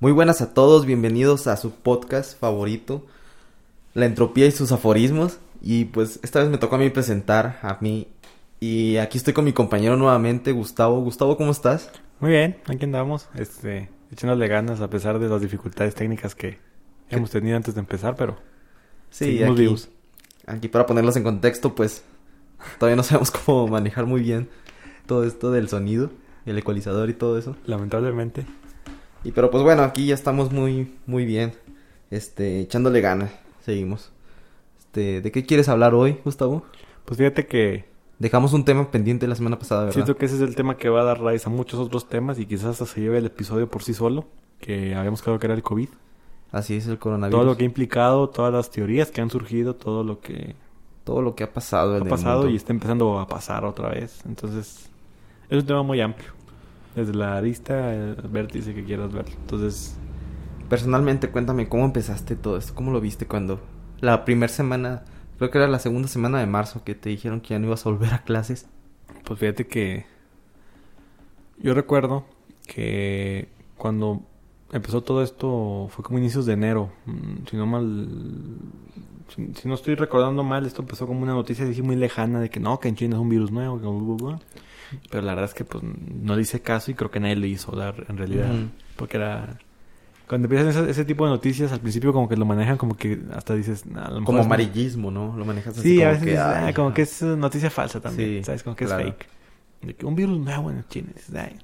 Muy buenas a todos, bienvenidos a su podcast favorito, La Entropía y sus aforismos. Y pues esta vez me tocó a mí presentar a mí. Y aquí estoy con mi compañero nuevamente, Gustavo. Gustavo, ¿cómo estás? Muy bien, aquí andamos, este, echándole ganas a pesar de las dificultades técnicas que hemos tenido antes de empezar, pero Sí, aquí, vivos. aquí para ponerlos en contexto, pues todavía no sabemos cómo manejar muy bien todo esto del sonido, el ecualizador y todo eso. Lamentablemente. Y pero pues bueno, aquí ya estamos muy muy bien. Este, echándole ganas. Seguimos. Este, ¿de qué quieres hablar hoy, Gustavo? Pues fíjate que Dejamos un tema pendiente la semana pasada, ¿verdad? siento que ese es el tema que va a dar raíz a muchos otros temas y quizás hasta se lleve el episodio por sí solo, que habíamos quedado que era el COVID. Así es el coronavirus. Todo lo que ha implicado, todas las teorías que han surgido, todo lo que Todo lo que ha pasado ha en el pasado mundo. y está empezando a pasar otra vez. Entonces, es un tema muy amplio. Desde la arista, el vértice que quieras ver. Entonces, Personalmente, cuéntame cómo empezaste todo esto, cómo lo viste cuando la primera semana, creo que era la segunda semana de marzo que te dijeron que ya no ibas a volver a clases. Pues fíjate que yo recuerdo que cuando empezó todo esto fue como inicios de enero, mm, si no mal, si, si no estoy recordando mal, esto empezó como una noticia muy lejana de que no, que en China es un virus nuevo, que bla, bla, bla. Pero la verdad es que pues no le hice caso y creo que nadie le hizo dar en realidad, porque era cuando empiezan ese, ese tipo de noticias al principio como que lo manejan como que hasta dices "Nah, a lo mejor Como amarillismo, ¿no? Lo manejas así Sí, como a veces que, dices, ay, "Ah, como no". que es noticia falsa también, Sí, ¿sabes? Como que claro. es fake. De que un virus nuevo en China. dices, "Ay",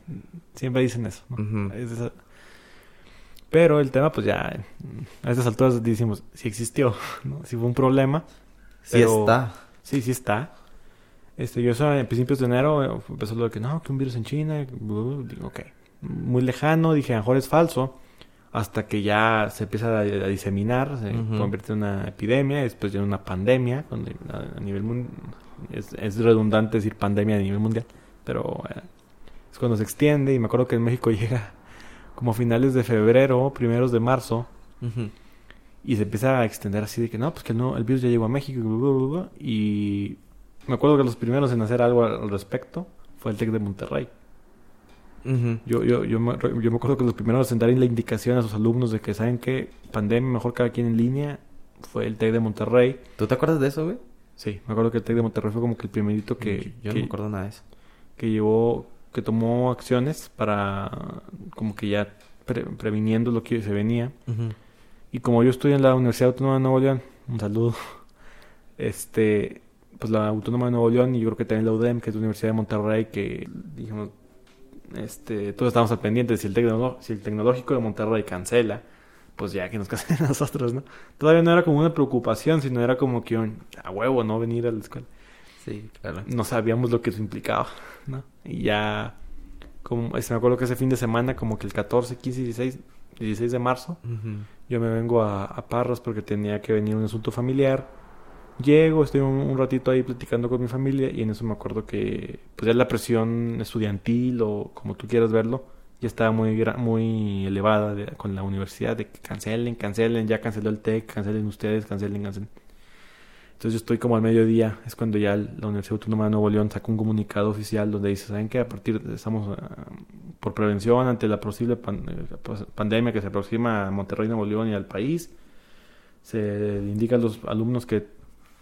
siempre dicen eso. ¿no? Ujú. Es esa- Pero el tema, pues ya, a estas alturas decimos, si existió, ¿no? Si fue un problema. Sí pero- está. Sí, sí está. Este, yo eso en principios de enero eh, empezó lo de que no, que un virus en China. uh, Digo, ok. Muy lejano, dije, a lo mejor es falso. Hasta que ya se empieza a, a diseminar, se convierte en una epidemia, después ya en una pandemia, a, a nivel mundial. Es, es redundante decir pandemia a nivel mundial, pero eh, es cuando se extiende. Y me acuerdo que en México llega como a finales de febrero, primeros de marzo, y se empieza a extender así de que no, pues que no, el virus ya llegó a México y me acuerdo que los primeros en hacer algo al respecto fue el TEC de Monterrey. Yo, yo, yo, me, yo me acuerdo que los primeros en dar la indicación a sus alumnos de que saben que pandemia, mejor cada quien en línea, fue el TEC de Monterrey. ¿Tú te acuerdas de eso, güey? Sí, me acuerdo que el TEC de Monterrey fue como que el primerito que, Yo no que, me acuerdo nada de eso. que llevó, que tomó acciones para como que ya pre- previniendo lo que se venía. Y como yo estoy en la Universidad Autónoma de Nuevo León, un saludo, este, pues la Autónoma de Nuevo León y yo creo que también la UDEM, que es la Universidad de Monterrey, que dijimos, este, todos estamos al pendiente, si el, tecnolo- si el Tecnológico de Monterrey cancela, pues ya que nos cancelen nosotros, ¿no? Todavía no era como una preocupación, sino era como que un, a huevo, ¿no? Venir a la escuela. Sí, claro. No sabíamos lo que eso implicaba, ¿no? Y ya, como, este, me acuerdo que ese fin de semana, como que el 14, 15, 16, 16 de marzo, yo me vengo a, a Parras porque tenía que venir un asunto familiar. Llego, estoy un, ratito ahí platicando con mi familia y en eso me acuerdo que pues ya la presión estudiantil o como tú quieras verlo ya estaba muy muy elevada con la universidad de que cancelen, cancelen, ya canceló el TEC, cancelen ustedes, cancelen, cancelen. Entonces yo estoy como al mediodía, es cuando ya la Universidad Autónoma de Nuevo León saca un comunicado oficial donde dice, ¿saben qué? A partir de, estamos ah, por prevención ante la posible eh, pues, pandemia que se aproxima a Monterrey, Nuevo León y al país, se indica los alumnos que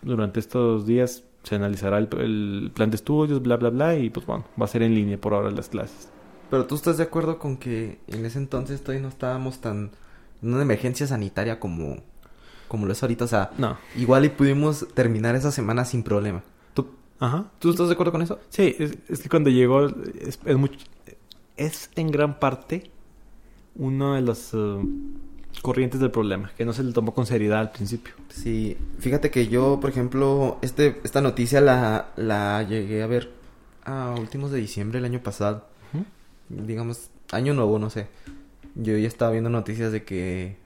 durante estos días se analizará el, el plan de estudios, bla, bla, bla, y pues bueno, va a ser en línea por ahora las clases. Pero tú estás de acuerdo con que en ese entonces todavía no estábamos tan en una emergencia sanitaria como como lo es ahorita, o sea, No. igual y pudimos terminar esa semana sin problema. ¿Tú, Ajá. ¿tú estás de acuerdo con eso? Sí, es, es que cuando llegó es, es, en gran parte una de las eh, corrientes del problema, que no se le tomó con seriedad al principio. Sí, fíjate que yo, por ejemplo, este esta noticia la la llegué a ver a últimos de diciembre el año pasado. Digamos, año nuevo, no sé. Yo ya estaba viendo noticias de que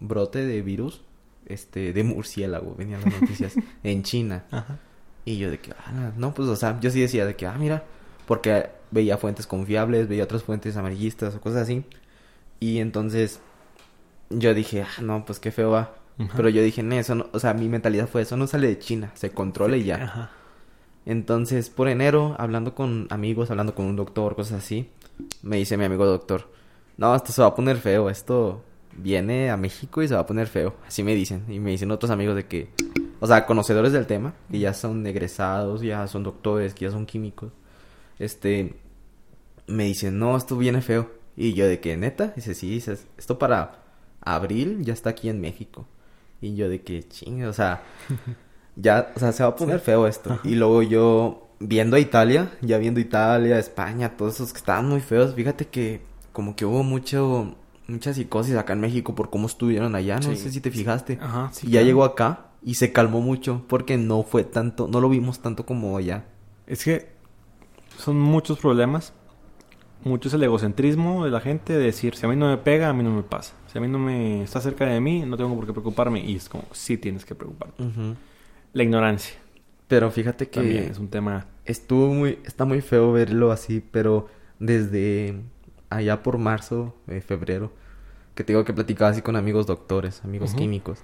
brote de virus, este, de murciélago, venían las noticias en China. Ajá. Y yo de que, ah, no, pues, o sea, yo sí decía de que, ah, mira, porque veía fuentes confiables, veía otras fuentes amarillistas o cosas así. Y entonces yo dije, ah, no, pues qué feo va. Ajá. Pero yo dije, no, eso no, o sea, mi mentalidad fue, eso no sale de China, se controla y ya. Ajá. Entonces, por enero, hablando con amigos, hablando con un doctor, cosas así, me dice mi amigo doctor, no, esto se va a poner feo, esto viene a México y se va a poner feo. Así me dicen. Y me dicen otros amigos de que, o sea, conocedores del tema, que ya son egresados, ya son doctores, que ya son químicos. Este, me dicen, no, esto viene feo. Y yo de que, neta, dice, sí, dices, esto para abril ya está aquí en México. Y yo de que, chingue, o sea, ya, o sea, se va a poner feo esto. Y luego yo, viendo a Italia, ya viendo Italia, España, todos esos que estaban muy feos, fíjate que como que hubo mucho, mucha psicosis acá en México por cómo estuvieron allá, no Sí. sé si te fijaste. Ajá, sí, y ya llegó acá y se calmó mucho porque no fue tanto, no lo vimos tanto como allá. Es que son muchos problemas. Mucho es el egocentrismo de la gente de decir, si a mí no me pega, a mí no me pasa. Si a mí no me está cerca de mí, no tengo por qué preocuparme. Y es como, sí tienes que preocuparte. La ignorancia Pero fíjate que también es un tema... estuvo muy, está muy feo verlo así, pero desde allá por marzo, eh, febrero, que te digo que platicaba así con amigos doctores, amigos químicos,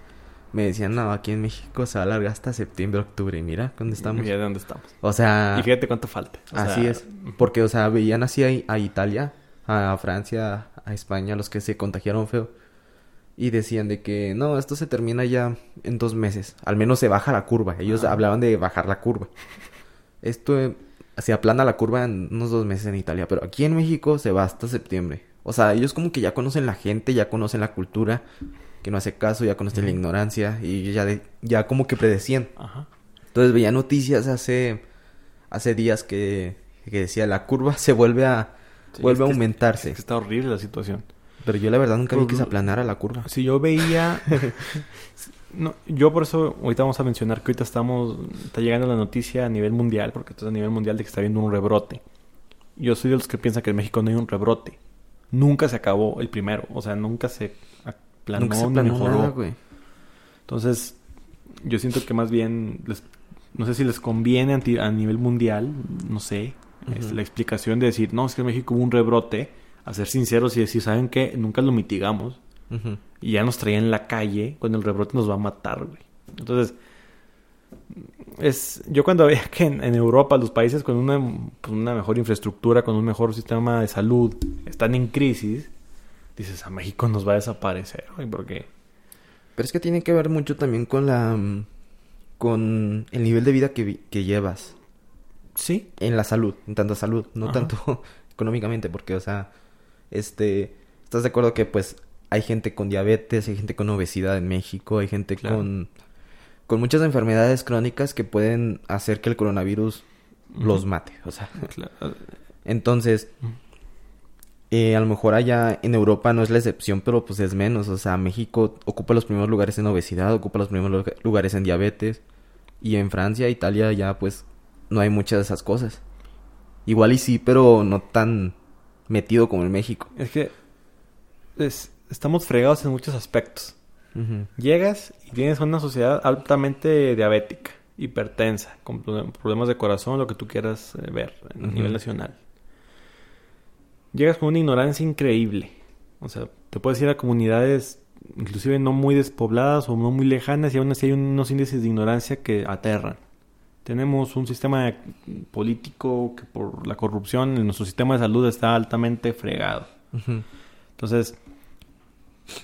me decían, no, aquí en México se va a alargar hasta septiembre, octubre, y mira dónde estamos. Mira de dónde estamos. O sea, Y fíjate cuánto falta. O así sea, es, porque, o sea, veían así a, a Italia, a Francia, a España, los que se contagiaron feo. Y decían de que no, esto se termina ya en dos meses. Al menos se baja la curva. Ellos Ajá. hablaban de bajar la curva. Esto eh, se aplana la curva en unos dos meses en Italia. Pero aquí en México se va hasta septiembre. O sea, ellos como que ya conocen la gente, ya conocen la cultura. Que no hace caso, ya conocen la ignorancia. Y ya, de- ya como que predecían. Ajá. Entonces veía noticias hace, hace días que, que decía la curva se vuelve a, Sí, vuelve a es que- aumentarse. es que está horrible la situación. Pero yo la verdad nunca vi que Pues, se aplanara la curva. Si yo veía... no, yo por eso ahorita vamos a mencionar que ahorita estamos... Está llegando la noticia a nivel mundial, porque esto es a nivel mundial de que está habiendo un rebrote. Yo soy de los que piensan que en México no hay un rebrote. Nunca se acabó el primero. O sea, nunca se aplanó nunca se ni aplanó mejoró. nada, güey. Entonces, yo siento que más bien... les- no sé si les conviene a, nivel mundial, no sé, es la explicación de decir, no, es que en México hubo un rebrote, a ser sinceros y decir, ¿saben qué? Nunca lo mitigamos. Y ya nos traían en la calle, cuando el rebrote nos va a matar, güey. Entonces, es yo cuando veía que en, en Europa los países con una, pues, una mejor infraestructura, con un mejor sistema de salud, están en crisis, dices, a México nos va a desaparecer, güey, porque... Pero es que tiene que ver mucho también con la... mm, con el nivel de vida que, que llevas. Sí, En la salud, en tanto salud, no Ajá. tanto económicamente, porque, o sea, este, ¿estás de acuerdo que, pues, hay gente con diabetes, hay gente con obesidad en México, hay gente Claro. con, con muchas enfermedades crónicas que pueden hacer que el coronavirus los mate, o sea, claro. entonces. Eh, a lo mejor allá en Europa no es la excepción, pero pues es menos, o sea, México ocupa los primeros lugares en obesidad, ocupa los primeros lu- lugares en diabetes, y en Francia, Italia ya, pues, no hay muchas de esas cosas. Igual y sí, pero no tan metido como en México. Es que es- estamos fregados en muchos aspectos. Llegas y tienes una sociedad altamente diabética, hipertensa, con pro- problemas de corazón, lo que tú quieras eh, ver a nivel nacional. Llegas con una ignorancia increíble. O sea, te puedes ir a comunidades inclusive no muy despobladas o no muy lejanas y aún así hay unos índices de ignorancia que aterran. Tenemos un sistema político que por la corrupción en nuestro sistema de salud está altamente fregado. Entonces,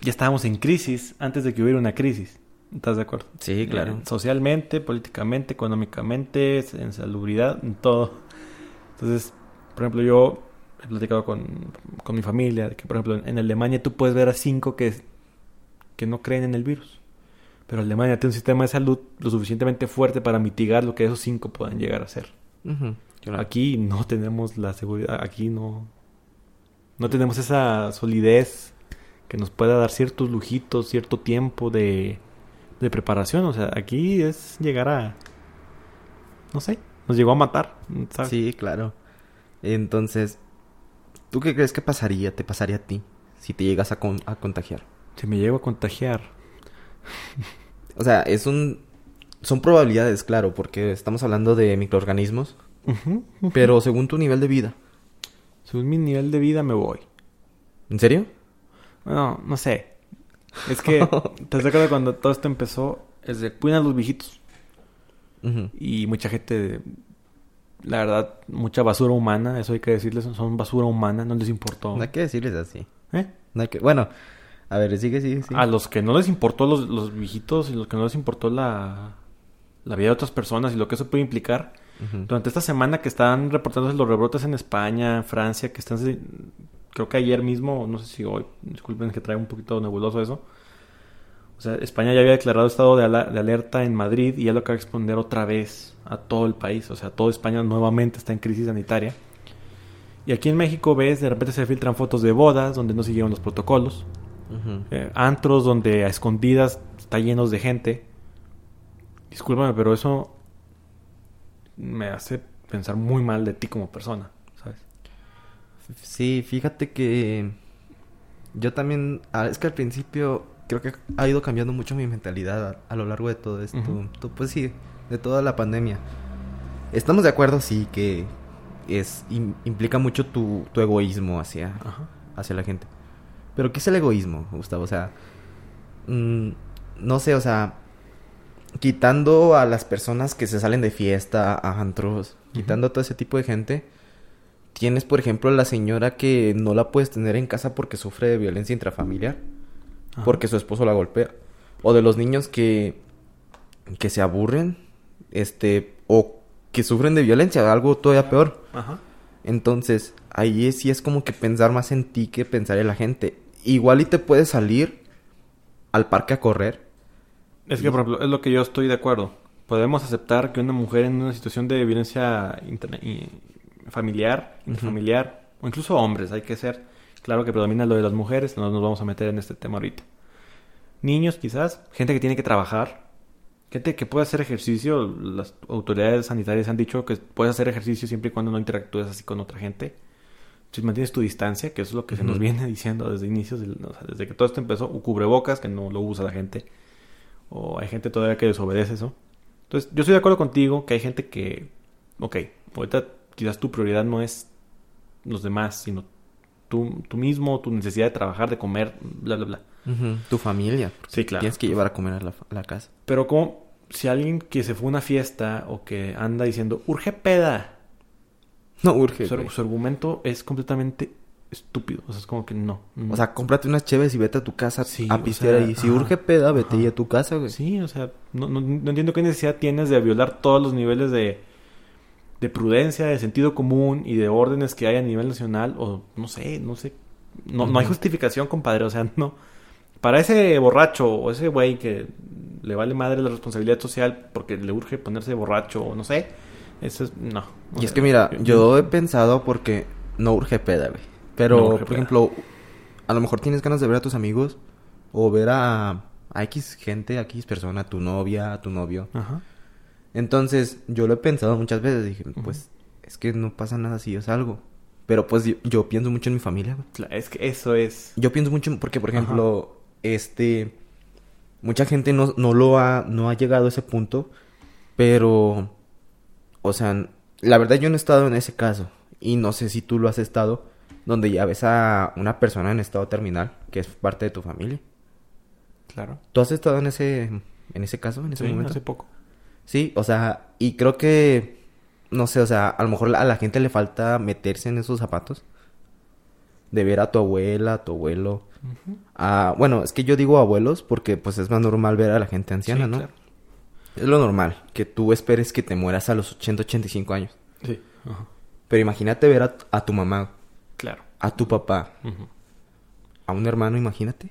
ya estábamos en crisis antes de que hubiera una crisis. ¿Estás de acuerdo? Sí, claro. Eh, socialmente, políticamente, económicamente, en salubridad, en todo. Entonces, por ejemplo, yo he platicado con, con mi familia que, por ejemplo, en Alemania tú puedes ver a cinco que, que no creen en el virus. Pero Alemania tiene un sistema de salud lo suficientemente fuerte para mitigar lo que esos cinco puedan llegar a ser. Claro. Aquí no tenemos la seguridad, aquí no, no tenemos esa solidez que nos pueda dar ciertos lujitos, cierto tiempo de, de preparación. O sea, aquí es llegar a, no sé, nos llegó a matar. ¿sabes? Sí, claro. Entonces, ¿tú qué crees que pasaría, te pasaría a ti, si te llegas a, con- a contagiar? Si me llego a contagiar, O sea, es un... Son probabilidades, claro, porque estamos hablando de microorganismos, pero según tu nivel de vida. según mi nivel de vida me voy. ¿En serio? No, no sé. Es que, ¿te acuerdas cuando todo esto empezó? Es de cuidan a los viejitos. Y mucha gente, la verdad, mucha basura humana, eso hay que decirles, son basura humana, no les importó. No hay que decirles así. ¿Eh? No hay que... Bueno, a ver, sigue, sigue, sigue. A los que no les importó los, los viejitos y los que no les importó la, la vida de otras personas y lo que eso puede implicar. Durante esta semana que están reportándose los rebrotes en España, en Francia, que están, creo que ayer mismo, no sé si hoy, disculpen que trae un poquito nebuloso eso. O sea, España ya había declarado estado de, de alerta en Madrid y ya lo acaba de exponer otra vez a todo el país. O sea, toda España nuevamente está en crisis sanitaria. Y aquí en México ves, de repente se filtran fotos de bodas donde no siguieron los protocolos. Eh, antros donde a escondidas está llenos de gente. Discúlpame, pero eso me hace pensar muy mal de ti como persona, ¿sabes? Sí, fíjate que yo también, ah, es que al principio creo que ha ido cambiando mucho mi mentalidad a, a lo largo de todo esto, pues sí, de toda la pandemia. Estamos de acuerdo, sí, que es im- implica mucho tu, tu egoísmo hacia, Ajá. hacia la gente. Pero ¿qué es el egoísmo, Gustavo? O sea, mm, no sé, o sea, quitando a las personas que se salen de fiesta, a antros, quitando a todo ese tipo de gente, tienes, por ejemplo, la señora que no la puedes tener en casa porque sufre de violencia intrafamiliar, Ajá. porque su esposo la golpea. O de los niños que, que se aburren, este, o que sufren de violencia, algo todavía peor. Ajá. Entonces, ahí sí es como que pensar más en ti que pensar en la gente. Igual y te puedes salir al parque a correr. Es que, por ejemplo, es lo que yo estoy de acuerdo. Podemos aceptar que una mujer en una situación de violencia familiar, intrafamiliar, o incluso hombres, hay que ser claro que predomina lo de las mujeres, no nos vamos a meter en este tema ahorita. Niños, quizás, gente que tiene que trabajar, gente que puede hacer ejercicio, las autoridades sanitarias han dicho que puedes hacer ejercicio siempre y cuando no interactúes así con otra gente. Si mantienes tu distancia, que eso es lo que se nos viene diciendo desde inicios, del- o sea, desde que todo esto empezó, o cubrebocas, que no lo usa la gente, o hay gente todavía que desobedece eso. Entonces, yo estoy de acuerdo contigo que hay gente que, ok, ahorita quizás tu prioridad no es los demás, sino tú, tú mismo, tu necesidad de trabajar, de comer, bla, bla, bla. Tu familia. Sí, claro. Tienes que llevar a comer a la, casa. Pero como si alguien que se fue a una fiesta o que anda diciendo, urge peda, No urge. su, argumento es completamente estúpido. O sea, es como que no. no. O sea, cómprate unas cheves y vete a tu casa Sí, a o pistear sea, ahí. Si ajá, urge peda, vete ajá. ahí a tu casa, güey. Sí, o sea, no, no, no entiendo qué necesidad tienes de violar todos los niveles de, de prudencia, de sentido común y de órdenes que hay a nivel nacional, o no sé, no sé. No, no hay justificación, compadre, o sea, no. Para ese borracho o ese güey que le vale madre la responsabilidad social porque le urge ponerse borracho o no sé, eso es. No. O Y es que mira, yo he pensado porque no urge peda, güey. Pero, No por ejemplo, a lo mejor tienes ganas de ver a tus amigos o ver a, a X gente, a X persona, a tu novia, a tu novio. Ajá. Entonces, yo lo he pensado muchas veces. Dije, pues, es que no pasa nada si yo salgo. Pero pues yo, yo pienso mucho en mi familia, güey. Es que eso es. Yo pienso mucho porque, por Ajá. ejemplo, este... Mucha gente no, no lo ha... No ha llegado a ese punto. Pero... O sea, la verdad yo no he estado en ese caso. Y no sé si tú lo has estado. Donde ya ves a una persona en estado terminal. Que es parte de tu familia. Claro. ¿Tú has estado en ese... En ese caso, en ese Sí, momento? hace poco. Sí, o sea, y creo que, no sé, o sea, a lo mejor a la gente le falta meterse en esos zapatos. De ver a tu abuela, a tu abuelo. A, bueno, es que yo digo abuelos porque pues es más normal ver a la gente anciana, Sí, ¿no? claro. Es lo normal, que tú esperes que te mueras a los 80, 85 años. Sí. Ajá. Pero imagínate ver a, a tu mamá, Claro. a tu papá, a un hermano, imagínate.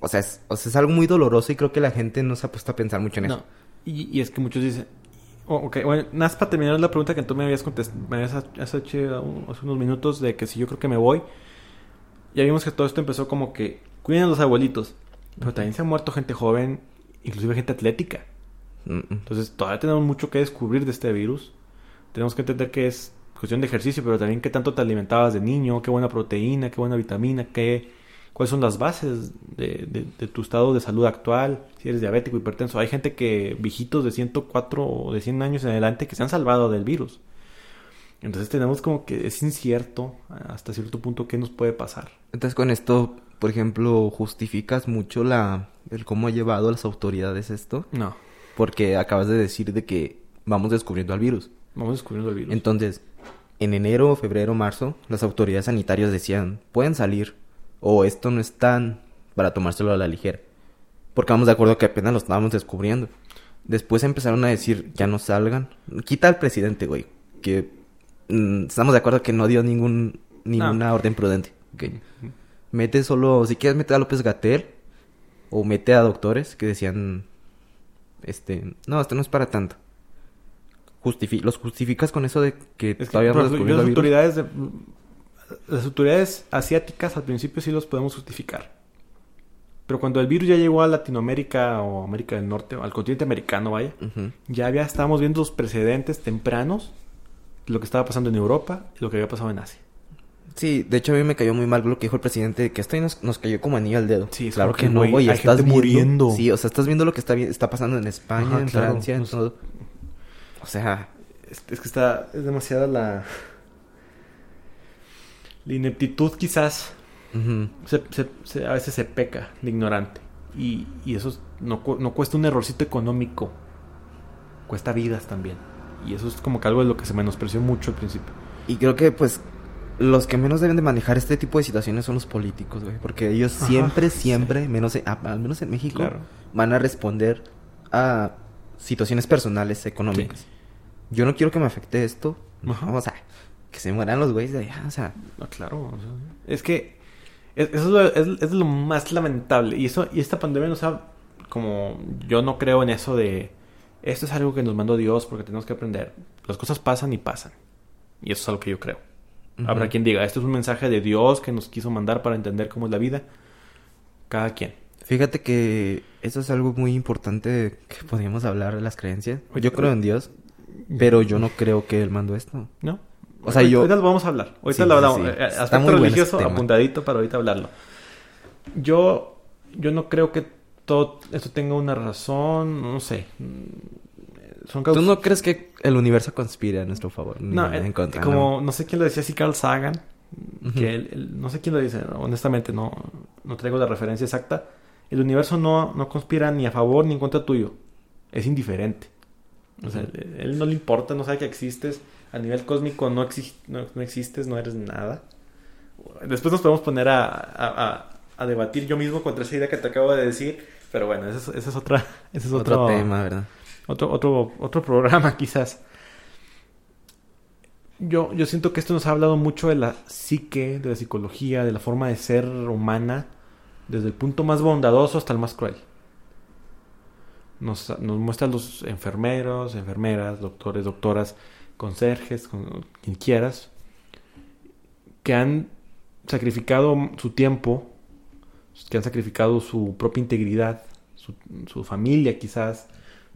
O sea, es, o sea, es algo muy doloroso y creo que la gente no se ha puesto a pensar mucho en No. eso. Y, y es que muchos dicen. Oh, ok, bueno, nada más para terminar la pregunta que tú me habías contestado, me habías hecho hace unos minutos de que si yo creo que me voy. Ya vimos que todo esto empezó como que cuiden a los abuelitos. Pero también se ha muerto gente joven, inclusive gente atlética. Entonces todavía tenemos mucho que descubrir de este virus. Tenemos que entender que es cuestión de ejercicio, pero también qué tanto te alimentabas de niño, qué buena proteína, qué buena vitamina, qué, cuáles son las bases de, de- de tu estado de salud actual, si eres diabético, hipertenso. Hay gente que, viejitos de 104 o de 100 años en adelante, que se han salvado del virus. Entonces tenemos como que es incierto hasta cierto punto qué nos puede pasar. Entonces con esto, por ejemplo, justificas mucho la el cómo ha llevado las autoridades esto, No, porque acabas de decir de que vamos descubriendo al virus. vamos descubriendo el virus. Entonces, en enero, febrero, marzo, las autoridades sanitarias decían, pueden salir, o esto no es tan para tomárselo a la ligera. Porque vamos de acuerdo que apenas lo estábamos descubriendo. Después empezaron a decir, ya no salgan. Quita al presidente, güey. Que mm, estamos de acuerdo que no dio ningún ninguna orden prudente. Okay. Mete solo, si quieres meter a López Gatel o mete a doctores que decían, este, no, esto no es para tanto. Justifi los justificas con eso de que Es que, todavía por no las autoridades de- las autoridades asiáticas al principio sí los podemos justificar. Pero cuando el virus ya llegó a Latinoamérica o América del Norte, o al continente americano, vaya, Ujú. ya había estábamos viendo los precedentes tempranos de lo que estaba pasando en Europa y lo que había pasado en Asia. Sí, de hecho a mí me cayó muy mal lo que dijo el presidente, de que esto nos, nos cayó como anillo al dedo. Sí, claro que no, güey, estás viendo, muriendo. Sí, o sea, estás viendo lo que está, está pasando en España, Ajá, en claro. Francia, en Pues- todo. O sea, Es, es que está es demasiada la la ineptitud quizás se, se- se- a veces se peca de ignorante y, y eso es- no, no cuesta un errorcito económico cuesta vidas también y eso es como que algo de lo que se menospreció mucho al principio Y creo que, pues, los que menos deben de manejar este tipo de situaciones son los políticos, güey. Porque ellos Ajá, siempre, sí. siempre, menos en- al menos en México, Claro. van a responder a situaciones personales, económicas. Yo no quiero que me afecte esto. Ajá. O sea, que se mueran los güeyes de allá, o sea... Ah, claro o sea, es que es, eso es lo, es- es lo más lamentable y eso y esta pandemia nos ha como yo no creo en eso de esto es algo que nos mandó Dios porque tenemos que aprender las cosas pasan y pasan y eso es algo que yo creo. Habrá quien diga, esto es un mensaje de Dios que nos quiso mandar para entender cómo es la vida. Cada quien. Fíjate que eso es algo muy importante que podríamos hablar de las creencias. Yo creo en Dios, pero yo no creo que Él mandó esto. ¿No? O sea, Ahorita- yo- Ahorita lo vamos a hablar. Ahorita Sí, lo sí, hablamos. sí. Eh, Está Aspecto muy bueno religioso apuntadito para ahorita hablarlo. Yo, yo no creo que todo esto tenga una razón. No sé. Mm, Son ¿Tú no crees que el universo conspire a nuestro favor? No, Ni eh, en contra, como no sé quién lo decía, si Carl Sagan, Ujú. que él- él- no sé quién lo dice, honestamente no, no traigo la referencia exacta. El universo no, no conspira ni a favor ni en contra tuyo, es indiferente. O sea, él no le importa, no sabe que existes. A nivel cósmico no, exi- no, no existes, no eres nada. Después nos podemos poner a, a- a- a debatir yo mismo contra esa idea que te acabo de decir. Pero bueno, esa es, es otra, ese es Otro otro, tema, ¿verdad? otro, otro, otro programa quizás. Yo, yo siento que esto nos ha hablado mucho de la psique, de la psicología, de la forma de ser humana, desde el punto más bondadoso hasta el más cruel. Nos, nos muestra a los enfermeros, enfermeras, doctores, doctoras, conserjes, con, quien quieras, que han sacrificado su tiempo, que han sacrificado su propia integridad, su, su familia quizás,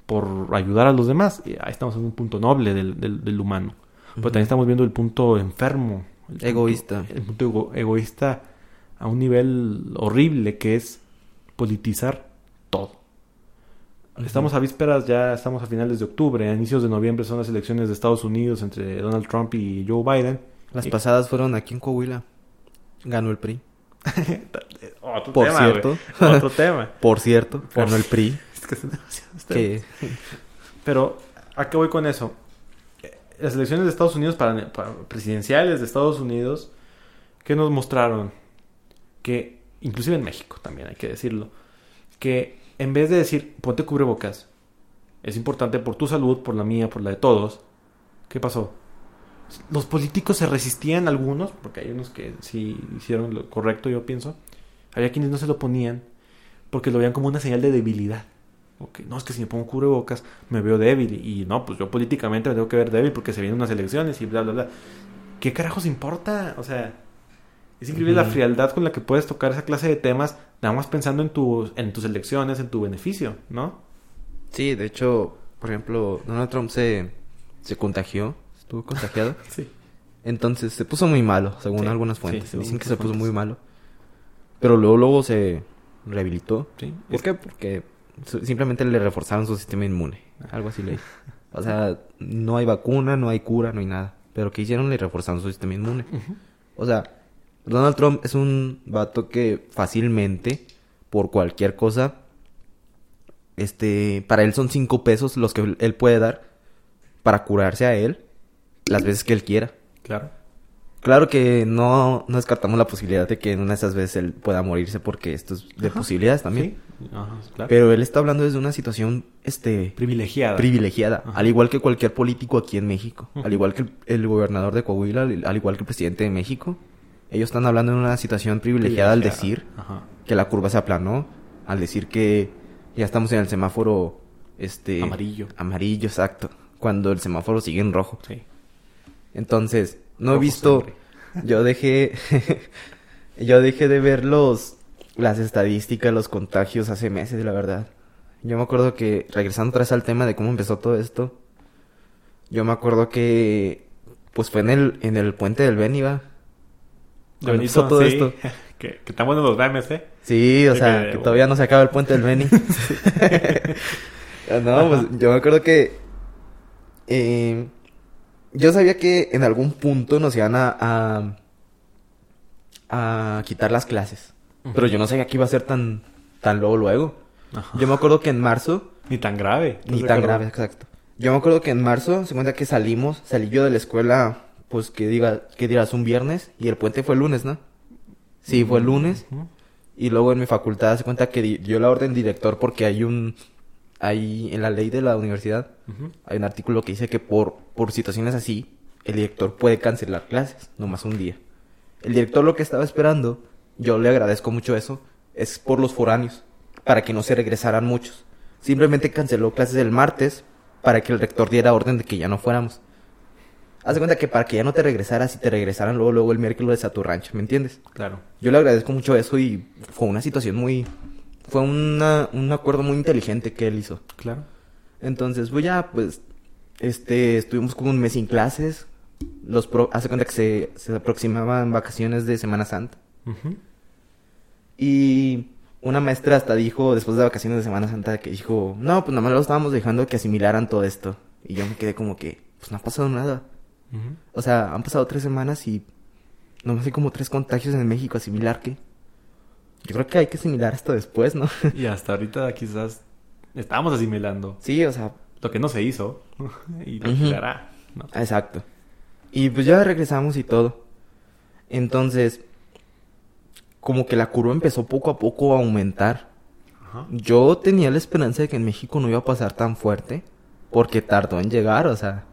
por ayudar a los demás. Y ahí estamos en un punto noble del, del- del humano. Pero también estamos viendo el punto enfermo. el punto- Egoísta. el punto ego- egoísta a un nivel horrible que es politizar todo. Estamos a vísperas, ya estamos a finales de octubre, a inicios de noviembre son las elecciones de Estados Unidos entre Donald Trump y Joe Biden. Las Y- pasadas fueron aquí en Coahuila. Ganó el PRI. Otro Por tema, cierto. Otro tema. Por cierto, Por- ganó el PRI. Es que este- Que Pero, ¿a qué voy con eso? Eh, Las elecciones de Estados Unidos, para, para presidenciales de Estados Unidos, ¿qué nos mostraron? Que, inclusive en México también hay que decirlo, que en vez de decir, ponte cubrebocas, es importante por tu salud, por la mía, por la de todos, ¿qué pasó? Los políticos se resistían algunos, porque hay unos que sí hicieron lo correcto, yo pienso. Había quienes no se lo ponían porque lo veían como una señal de debilidad. Ok, no, es que si me pongo cubrebocas me veo débil. Y no, pues yo políticamente me tengo que ver débil porque se vienen unas elecciones y bla, bla, bla. ¿Qué carajos importa? O sea, es increíble la frialdad con la que puedes tocar esa clase de temas, nada más pensando en, tus en tus elecciones, en tu beneficio, ¿no? sí, de hecho, por ejemplo, Donald Trump se, se contagió. Estuvo contagiado. Sí. Entonces se puso muy malo, según Sí, algunas sí, fuentes. según Dicen que se puso muy malo. Pero luego, luego se rehabilitó. Sí. ¿Por Es qué? Porque simplemente le reforzaron su sistema inmune. Algo así leí. O sea, no hay vacuna, no hay cura, no hay nada. Pero ¿qué hicieron? Le reforzaron su sistema inmune. O sea, Donald Trump es un vato que fácilmente, por cualquier cosa, este, para él son cinco pesos los que él puede dar para curarse a él las veces que él quiera. Claro. Claro que no, no descartamos la posibilidad de que en una de esas veces él pueda morirse porque esto es de Ajá. posibilidades también. Sí, Ajá, claro. Pero él está hablando desde una situación, este, Privilegiada. privilegiada, Ajá. al igual que cualquier político aquí en México, al igual que el, el gobernador de Coahuila, al, al igual que el presidente de México. Ellos están hablando en una situación privilegiada al decir Ajá. que la curva se aplanó, al decir que ya estamos en el semáforo, este... Amarillo. Amarillo, exacto. Cuando el semáforo sigue en rojo. Sí. Entonces, no he visto. sangre. Yo dejé. yo dejé de ver los. Las estadísticas, los contagios hace meses, la verdad. Yo me acuerdo que, regresando vez al tema de cómo empezó todo esto. Yo me acuerdo que. Pues fue en el, en el puente del Beni, ¿va? Cuando empezó todo sí. esto. que, que están buenos los memes, ¿eh? Sí, o De sea, que- que todavía no se acaba el puente del Beni. no, pues yo me acuerdo que eh, yo sabía que en algún punto nos iban a, a, a quitar las clases. Pero yo no sabía que iba a ser tan, tan luego luego. Ajá. Yo me acuerdo que en marzo, Ni tan grave. ni ¿estás de tan acuerdo? grave, exacto. Yo me acuerdo que en marzo, se cuenta que salimos, salí yo de la escuela, pues que diga, que dirás un viernes, y el puente fue el lunes, ¿no? Sí, fue el lunes. Y luego en mi facultad se cuenta que di- dio la orden director porque hay un... Hay en la ley de la universidad, hay un artículo que dice que por, por situaciones así, el director puede cancelar clases, nomás un día. El director lo que estaba esperando, yo le agradezco mucho eso, es por los foráneos, para que no se regresaran muchos. Simplemente canceló clases el martes para que el rector diera orden de que ya no fuéramos. Haz de cuenta que para que ya no te regresaras y te regresaran luego, luego el miércoles a tu rancho, ¿me entiendes? Claro. Yo le agradezco mucho eso y fue una situación muy... Fue una, un acuerdo muy inteligente que él hizo. Claro. Entonces, pues ya, pues, este, estuvimos como un mes sin clases. Los pro, hace cuenta que se, se aproximaban vacaciones de Semana Santa. Ujú. Y una maestra hasta dijo, después de vacaciones de Semana Santa, que dijo, no, pues nada más lo estábamos dejando que asimilaran todo esto. Y yo me quedé como que, pues no ha pasado nada. O sea, han pasado tres semanas y no sé como tres contagios en México, asimilar que... Yo creo que hay que asimilar esto después, ¿no? Y hasta ahorita quizás estamos asimilando sí, o sea, lo que no se hizo y lo hará. ¿no? exacto. Y pues ya regresamos y todo. Entonces, como que la curva empezó poco a poco a aumentar. Ajá. Yo tenía la esperanza de que en México no iba a pasar tan fuerte, porque tardó en llegar, o sea,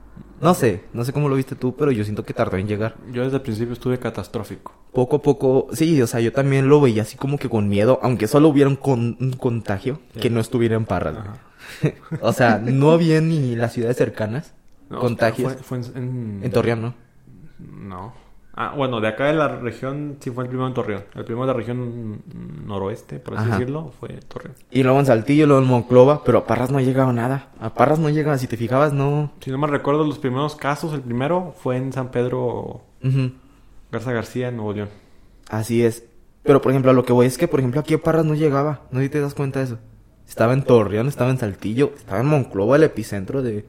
no sé, no sé cómo lo viste tú, pero yo siento que tardó en llegar. Yo desde el principio estuve catastrófico. Poco a poco, sí, o sea, yo también lo veía así como que con miedo, aunque solo hubiera un, con- un contagio, Sí. que no estuviera en Parras. o sea, no había ni las ciudades cercanas, No, contagios. Fue, fue en, en- En Torreón, ¿no? No. Ah, bueno, de acá de la región, sí fue el primero en Torreón. El primero de la región noroeste, por así Ajá. decirlo, fue Torreón. Y luego en Saltillo, luego en Monclova, pero a Parras no llegaba nada. A Parras no llegaba, si te fijabas, no. Si no me recuerdo, los primeros casos, el primero fue en San Pedro. Garza García, en Nuevo León. Así es. Pero por ejemplo, a lo que voy es que, por ejemplo, aquí a Parras no llegaba. No sé si te das cuenta de eso. Estaba en Torreón, estaba en Saltillo, estaba en Monclova, el epicentro de.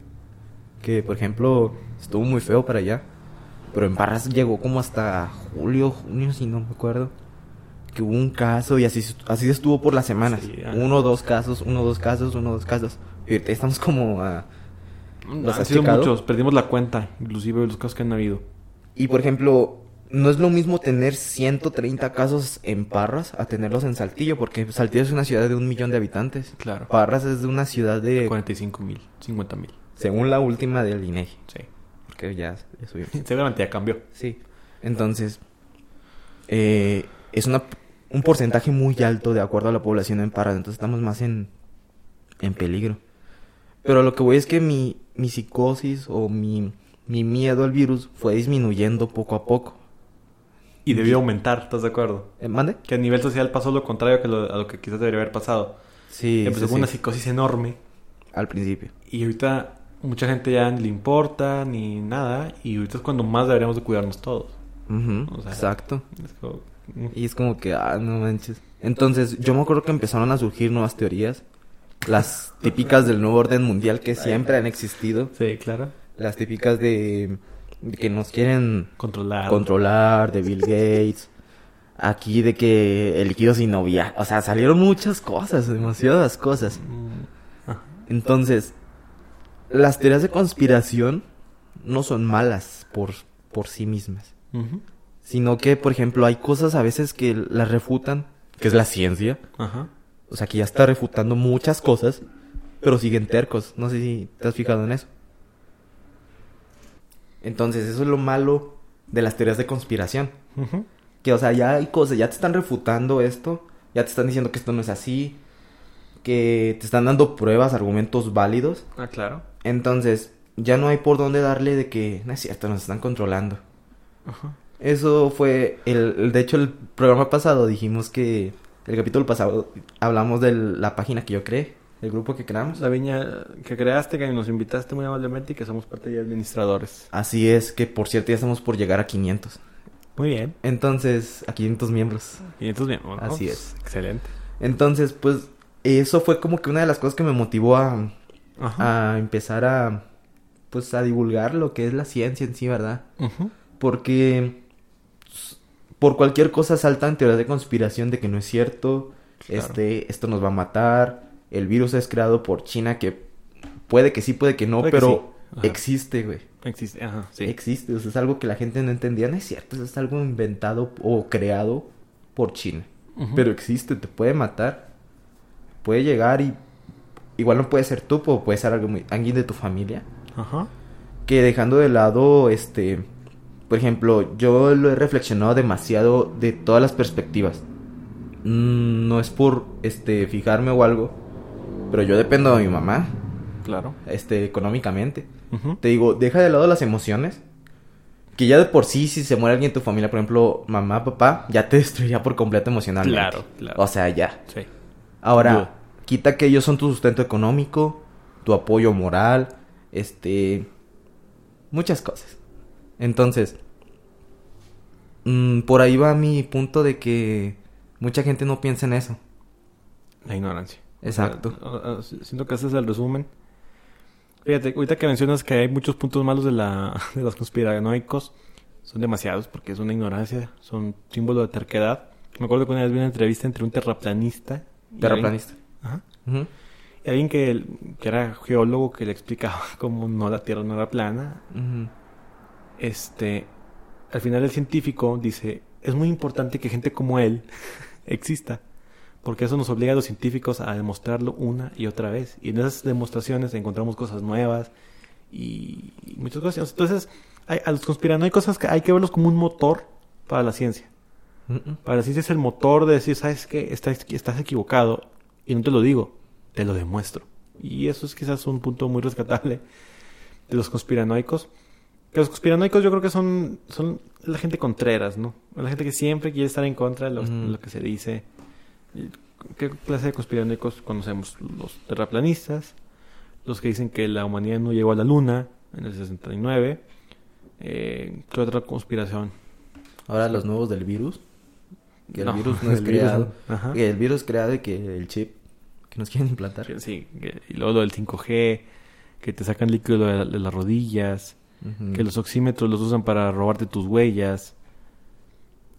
Que, por ejemplo, estuvo muy feo para allá. Pero en Parras llegó como hasta julio, junio, si no me acuerdo. Que hubo un caso y así, así estuvo por las semanas. Sí, uno, dos casos, uno, dos casos, uno, dos casos. Y estamos como a. ¿Los Han sido checado? muchos, perdimos la cuenta, inclusive de los casos que han habido. Y por ejemplo, no es lo mismo tener 130 casos en Parras a tenerlos en Saltillo, porque Saltillo es una ciudad de un millón de habitantes. Claro. Parras es de una ciudad de, 45 mil, 50 mil. según la última del INEGI, Sí. Porque ya, ya subió. Seguramente ya cambió. Sí. Entonces, eh, es una, un porcentaje muy alto de acuerdo a la población en Parras, entonces estamos más en, en peligro. Pero lo que voy es que mi, mi psicosis o mi, mi miedo al virus fue disminuyendo poco a poco. Y debió aumentar, ¿estás de acuerdo? ¿Eh, ¿Mande? Que a nivel social pasó lo contrario que lo- a lo que quizás debería haber pasado. Sí, Empezó sí, con una psicosis enorme Al principio. y ahorita mucha gente ya ni le importa ni nada y ahorita es cuando más deberíamos de cuidarnos todos. Ujú, O sea, exacto. Es como- mm, Y es como que, ah, no manches. Entonces, yo me acuerdo que empezaron a surgir nuevas teorías. Las típicas del nuevo orden mundial que siempre han existido. Sí, claro. Las típicas de, de que nos quieren Controlar. controlar, de Bill Gates. Aquí de que el líquido sin novia. O sea, salieron muchas cosas, demasiadas cosas. Mm, ah, Entonces, las teorías de conspiración no son malas por, por sí mismas. Sino que, por ejemplo, hay cosas a veces que las refutan, que es la ciencia. Ajá. O sea, que ya está refutando muchas cosas, pero siguen tercos. No sé si te has fijado en eso. Entonces, eso es lo malo de las teorías de conspiración. Que, o sea, ya hay cosas, ya te están refutando esto, ya te están diciendo que esto no es así, que te están dando pruebas, argumentos válidos. Ah, claro. Entonces, ya no hay por dónde darle de que, no es cierto, nos están controlando. Ajá. Eso fue, el, de hecho, el programa pasado dijimos que, el capítulo pasado, hablamos de la página que yo creé, el grupo que creamos. La viña que creaste, que nos invitaste muy amablemente y que somos parte de administradores. Así es, que por cierto ya estamos por llegar a 500. Muy bien. Entonces, a 500 miembros. Y entonces bien. bueno, Así es. Excelente. Entonces, pues, eso fue como que una de las cosas que me motivó a, Ajá. a empezar a, pues, a divulgar lo que es la ciencia en sí, ¿verdad? Ujú. Porque por cualquier cosa saltan teorías de conspiración de que no es cierto, Claro. este, esto nos va a matar, el virus es creado por China, que puede que sí, puede que no, Puede que pero sí. Ajá. existe, güey. Existe. Ajá. Sí. Existe, o sea, es algo que la gente no entendía, no es cierto, eso es algo inventado o creado por China. Pero existe, te puede matar, puede llegar y igual no puede ser tú, o puede ser algo muy- alguien de tu familia Ajá. que dejando de lado, este, por ejemplo, yo lo he reflexionado demasiado de todas las perspectivas. Mm, no es por, este, fijarme o algo, pero yo dependo de mi mamá, Claro. este, económicamente. Te digo, deja de lado las emociones. Que ya de por sí, si se muere alguien en tu familia, por ejemplo, mamá, papá, ya te destruiría por completo emocionalmente. Claro, claro. O sea, ya. Sí. Ahora, quita que ellos son tu sustento económico, tu apoyo moral, este... Muchas cosas. Entonces, mm, por ahí va mi punto de que mucha gente no piensa en eso. La ignorancia. Exacto. O sea, siento que ese es el resumen. Fíjate, ahorita que mencionas que hay muchos puntos malos de, la, de los conspiranoicos, son demasiados porque es una ignorancia, son símbolo de terquedad. Me acuerdo que una vez vi una entrevista entre un terraplanista. Terraplanista. alguien- Ajá. Y alguien que, que era geólogo que le explicaba cómo no la Tierra no era plana. Este, al final el científico dice, es muy importante que gente como él exista, porque eso nos obliga a los científicos a demostrarlo una y otra vez. Y en esas demostraciones encontramos cosas nuevas y, y muchas cosas. Entonces, hay- a los conspiranoicos hay que- hay que verlos como un motor para la ciencia. Para ciencia es el motor de decir, ¿sabes qué? Estás, estás equivocado. Y no te lo digo, te lo demuestro. Y eso es quizás un punto muy rescatable de los conspiranoicos. Que los conspiranoicos yo creo que son, son la gente contreras, ¿no? La gente que siempre quiere estar en contra de lo, Ujú. lo que se dice. ¿Qué clase de conspiranoicos conocemos? Los terraplanistas, los que dicen que la humanidad no llegó a la luna en el 69. Eh, ¿Qué otra conspiración? Ahora los nuevos del virus. Que el No, virus no es el virus creado. Ajá. Que el virus creado y que el chip que nos quieren implantar. Sí, y luego lo del 5G, que te sacan líquido de, la- de las rodillas, que los oxímetros los usan para robarte tus huellas.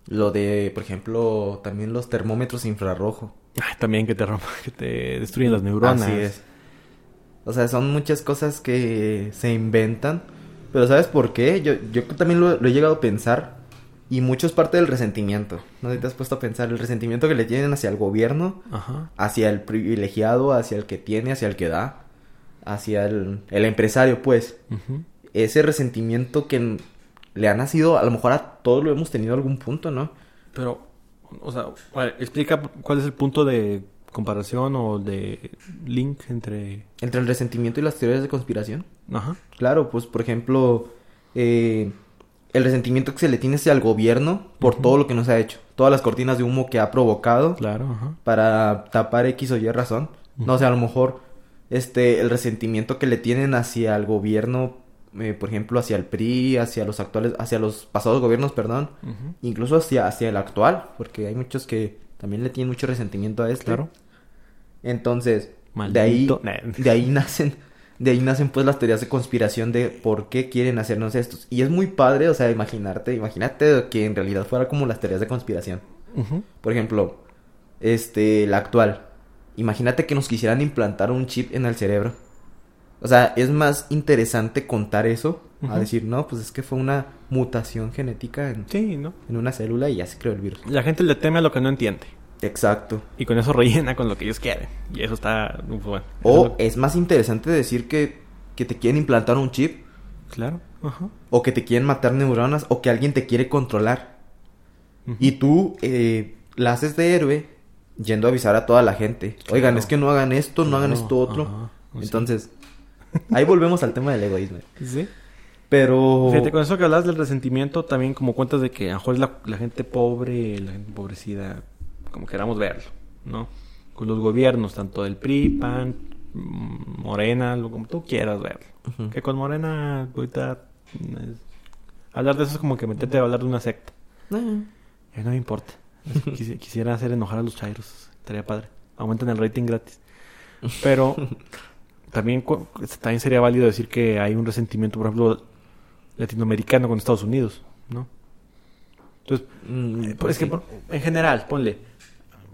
Lo de, por ejemplo, también los termómetros infrarrojo. Ah, también que te rompa, que te destruyen las neuronas. Así es. O sea, son muchas cosas que se inventan. Pero ¿sabes por qué? Yo, yo también lo, lo he llegado a pensar. Y mucho es parte del resentimiento. ¿No te has puesto a pensar? El resentimiento que le tienen hacia el gobierno, Ajá. hacia el privilegiado, hacia el que tiene, hacia el que da, hacia el, el empresario, pues. Ese resentimiento que le ha nacido, a lo mejor a todos lo hemos tenido en algún punto, ¿no? Pero, o sea, ver, explica cuál es el punto de comparación o de link entre... Entre el resentimiento y las teorías de conspiración. Ajá. Claro, pues por ejemplo, eh, el resentimiento que se le tiene hacia el gobierno por todo lo que nos ha hecho, todas las cortinas de humo que ha provocado Claro, para tapar X o Y razón. No o sea, a lo mejor este el resentimiento que le tienen hacia el gobierno, eh, por ejemplo, hacia el PRI, hacia los actuales, hacia los pasados gobiernos, perdón, incluso hacia hacia el actual, porque hay muchos que también le tienen mucho resentimiento a este. Claro. Entonces, de ahí, de ahí nacen, de ahí nacen pues las teorías de conspiración de por qué quieren hacernos estos. Y es muy padre, o sea, imaginarte, imagínate que en realidad fuera como las teorías de conspiración. Por ejemplo, este, la actual. Imagínate que nos quisieran implantar un chip en el cerebro. O sea, es más interesante contar eso a decir, no, pues es que fue una mutación genética en, Sí, ¿no? en una célula y ya se creó el virus. La gente le teme a lo que no entiende. Exacto. Y con eso rellena con lo que ellos quieren. Y eso está... pues, bueno. O es lo- es más interesante decir que, que te quieren implantar un chip, Claro. Ajá. o que te quieren matar neuronas, o que alguien te quiere controlar. Y tú eh, la haces de héroe yendo a avisar a toda la gente. Oigan, es que no hagan esto, no hagan esto otro. ajá, sí. Entonces, ahí volvemos al tema del egoísmo. Sí. Pero... Fíjate, con eso que hablas del resentimiento, también como cuentas de que a lo mejor la, la gente pobre, la gente empobrecida, como queramos verlo, ¿no? Con los gobiernos, tanto del PRI, PAN, Morena, lo como tú quieras verlo. Que con Morena, ahorita, es- hablar de eso es como que meterte a hablar de una secta. Eh, A mí no me importa. Quisiera hacer enojar a los chairos, estaría padre. Aumentan el rating gratis. Pero también, también sería válido decir que hay un resentimiento, por ejemplo, latinoamericano con Estados Unidos, ¿no? Entonces, mm, eh, pues es que sí. por- en general, ponle,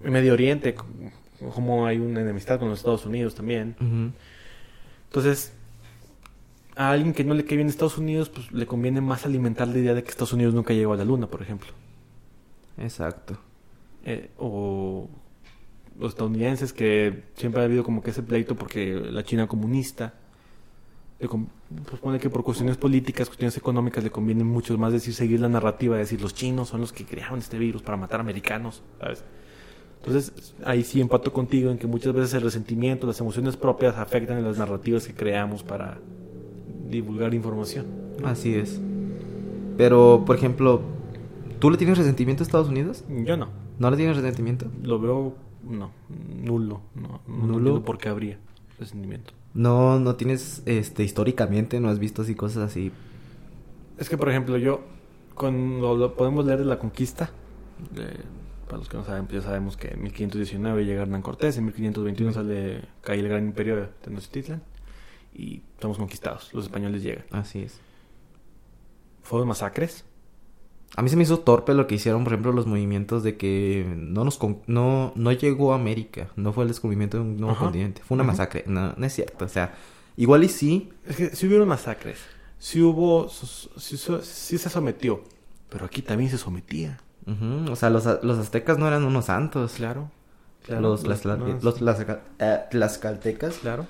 en Medio Oriente, como hay una enemistad con los Estados Unidos también. Entonces, a alguien que no le cae bien Estados Unidos, pues le conviene más alimentar la idea de que Estados Unidos nunca llegó a la Luna, por ejemplo. Exacto. Eh, o los estadounidenses que siempre ha habido como que ese pleito porque la China comunista le con- pues pone que por cuestiones políticas, cuestiones económicas le conviene mucho más decir seguir la narrativa de decir los chinos son los que crearon este virus para matar americanos, ¿sabes? Entonces, ahí sí empato contigo en que muchas veces el resentimiento, las emociones propias afectan en las narrativas que creamos para divulgar información. Así es. Pero, por ejemplo, ¿tú le tienes resentimiento a Estados Unidos? Yo no, ¿No le tienes resentimiento? lo veo no, nulo, no, no ¿Nulo? entiendo por qué habría resentimiento. No, no tienes, este, históricamente, no has visto así cosas así. Es que, por ejemplo, yo, cuando lo podemos leer de la conquista, de- para los que no saben, pues ya sabemos que en 1519 llega Hernán Cortés, en 1521 sale, cae el gran imperio de Tenochtitlan y estamos conquistados, los españoles llegan. Así es. Fueron masacres, A mí se me hizo torpe lo que hicieron, por ejemplo, los movimientos de que no nos con- no, no llegó a América, no fue el descubrimiento de un nuevo Ajá. continente, fue una masacre. No, no es cierto, o sea, igual y sí, es que si hubieron masacres, si hubo, si se sometió, pero aquí también se sometía. Ujú, o sea, los, los aztecas no eran unos santos, Claro, claro. los, las, no, los, las- eh, tlaxcaltecas, claro.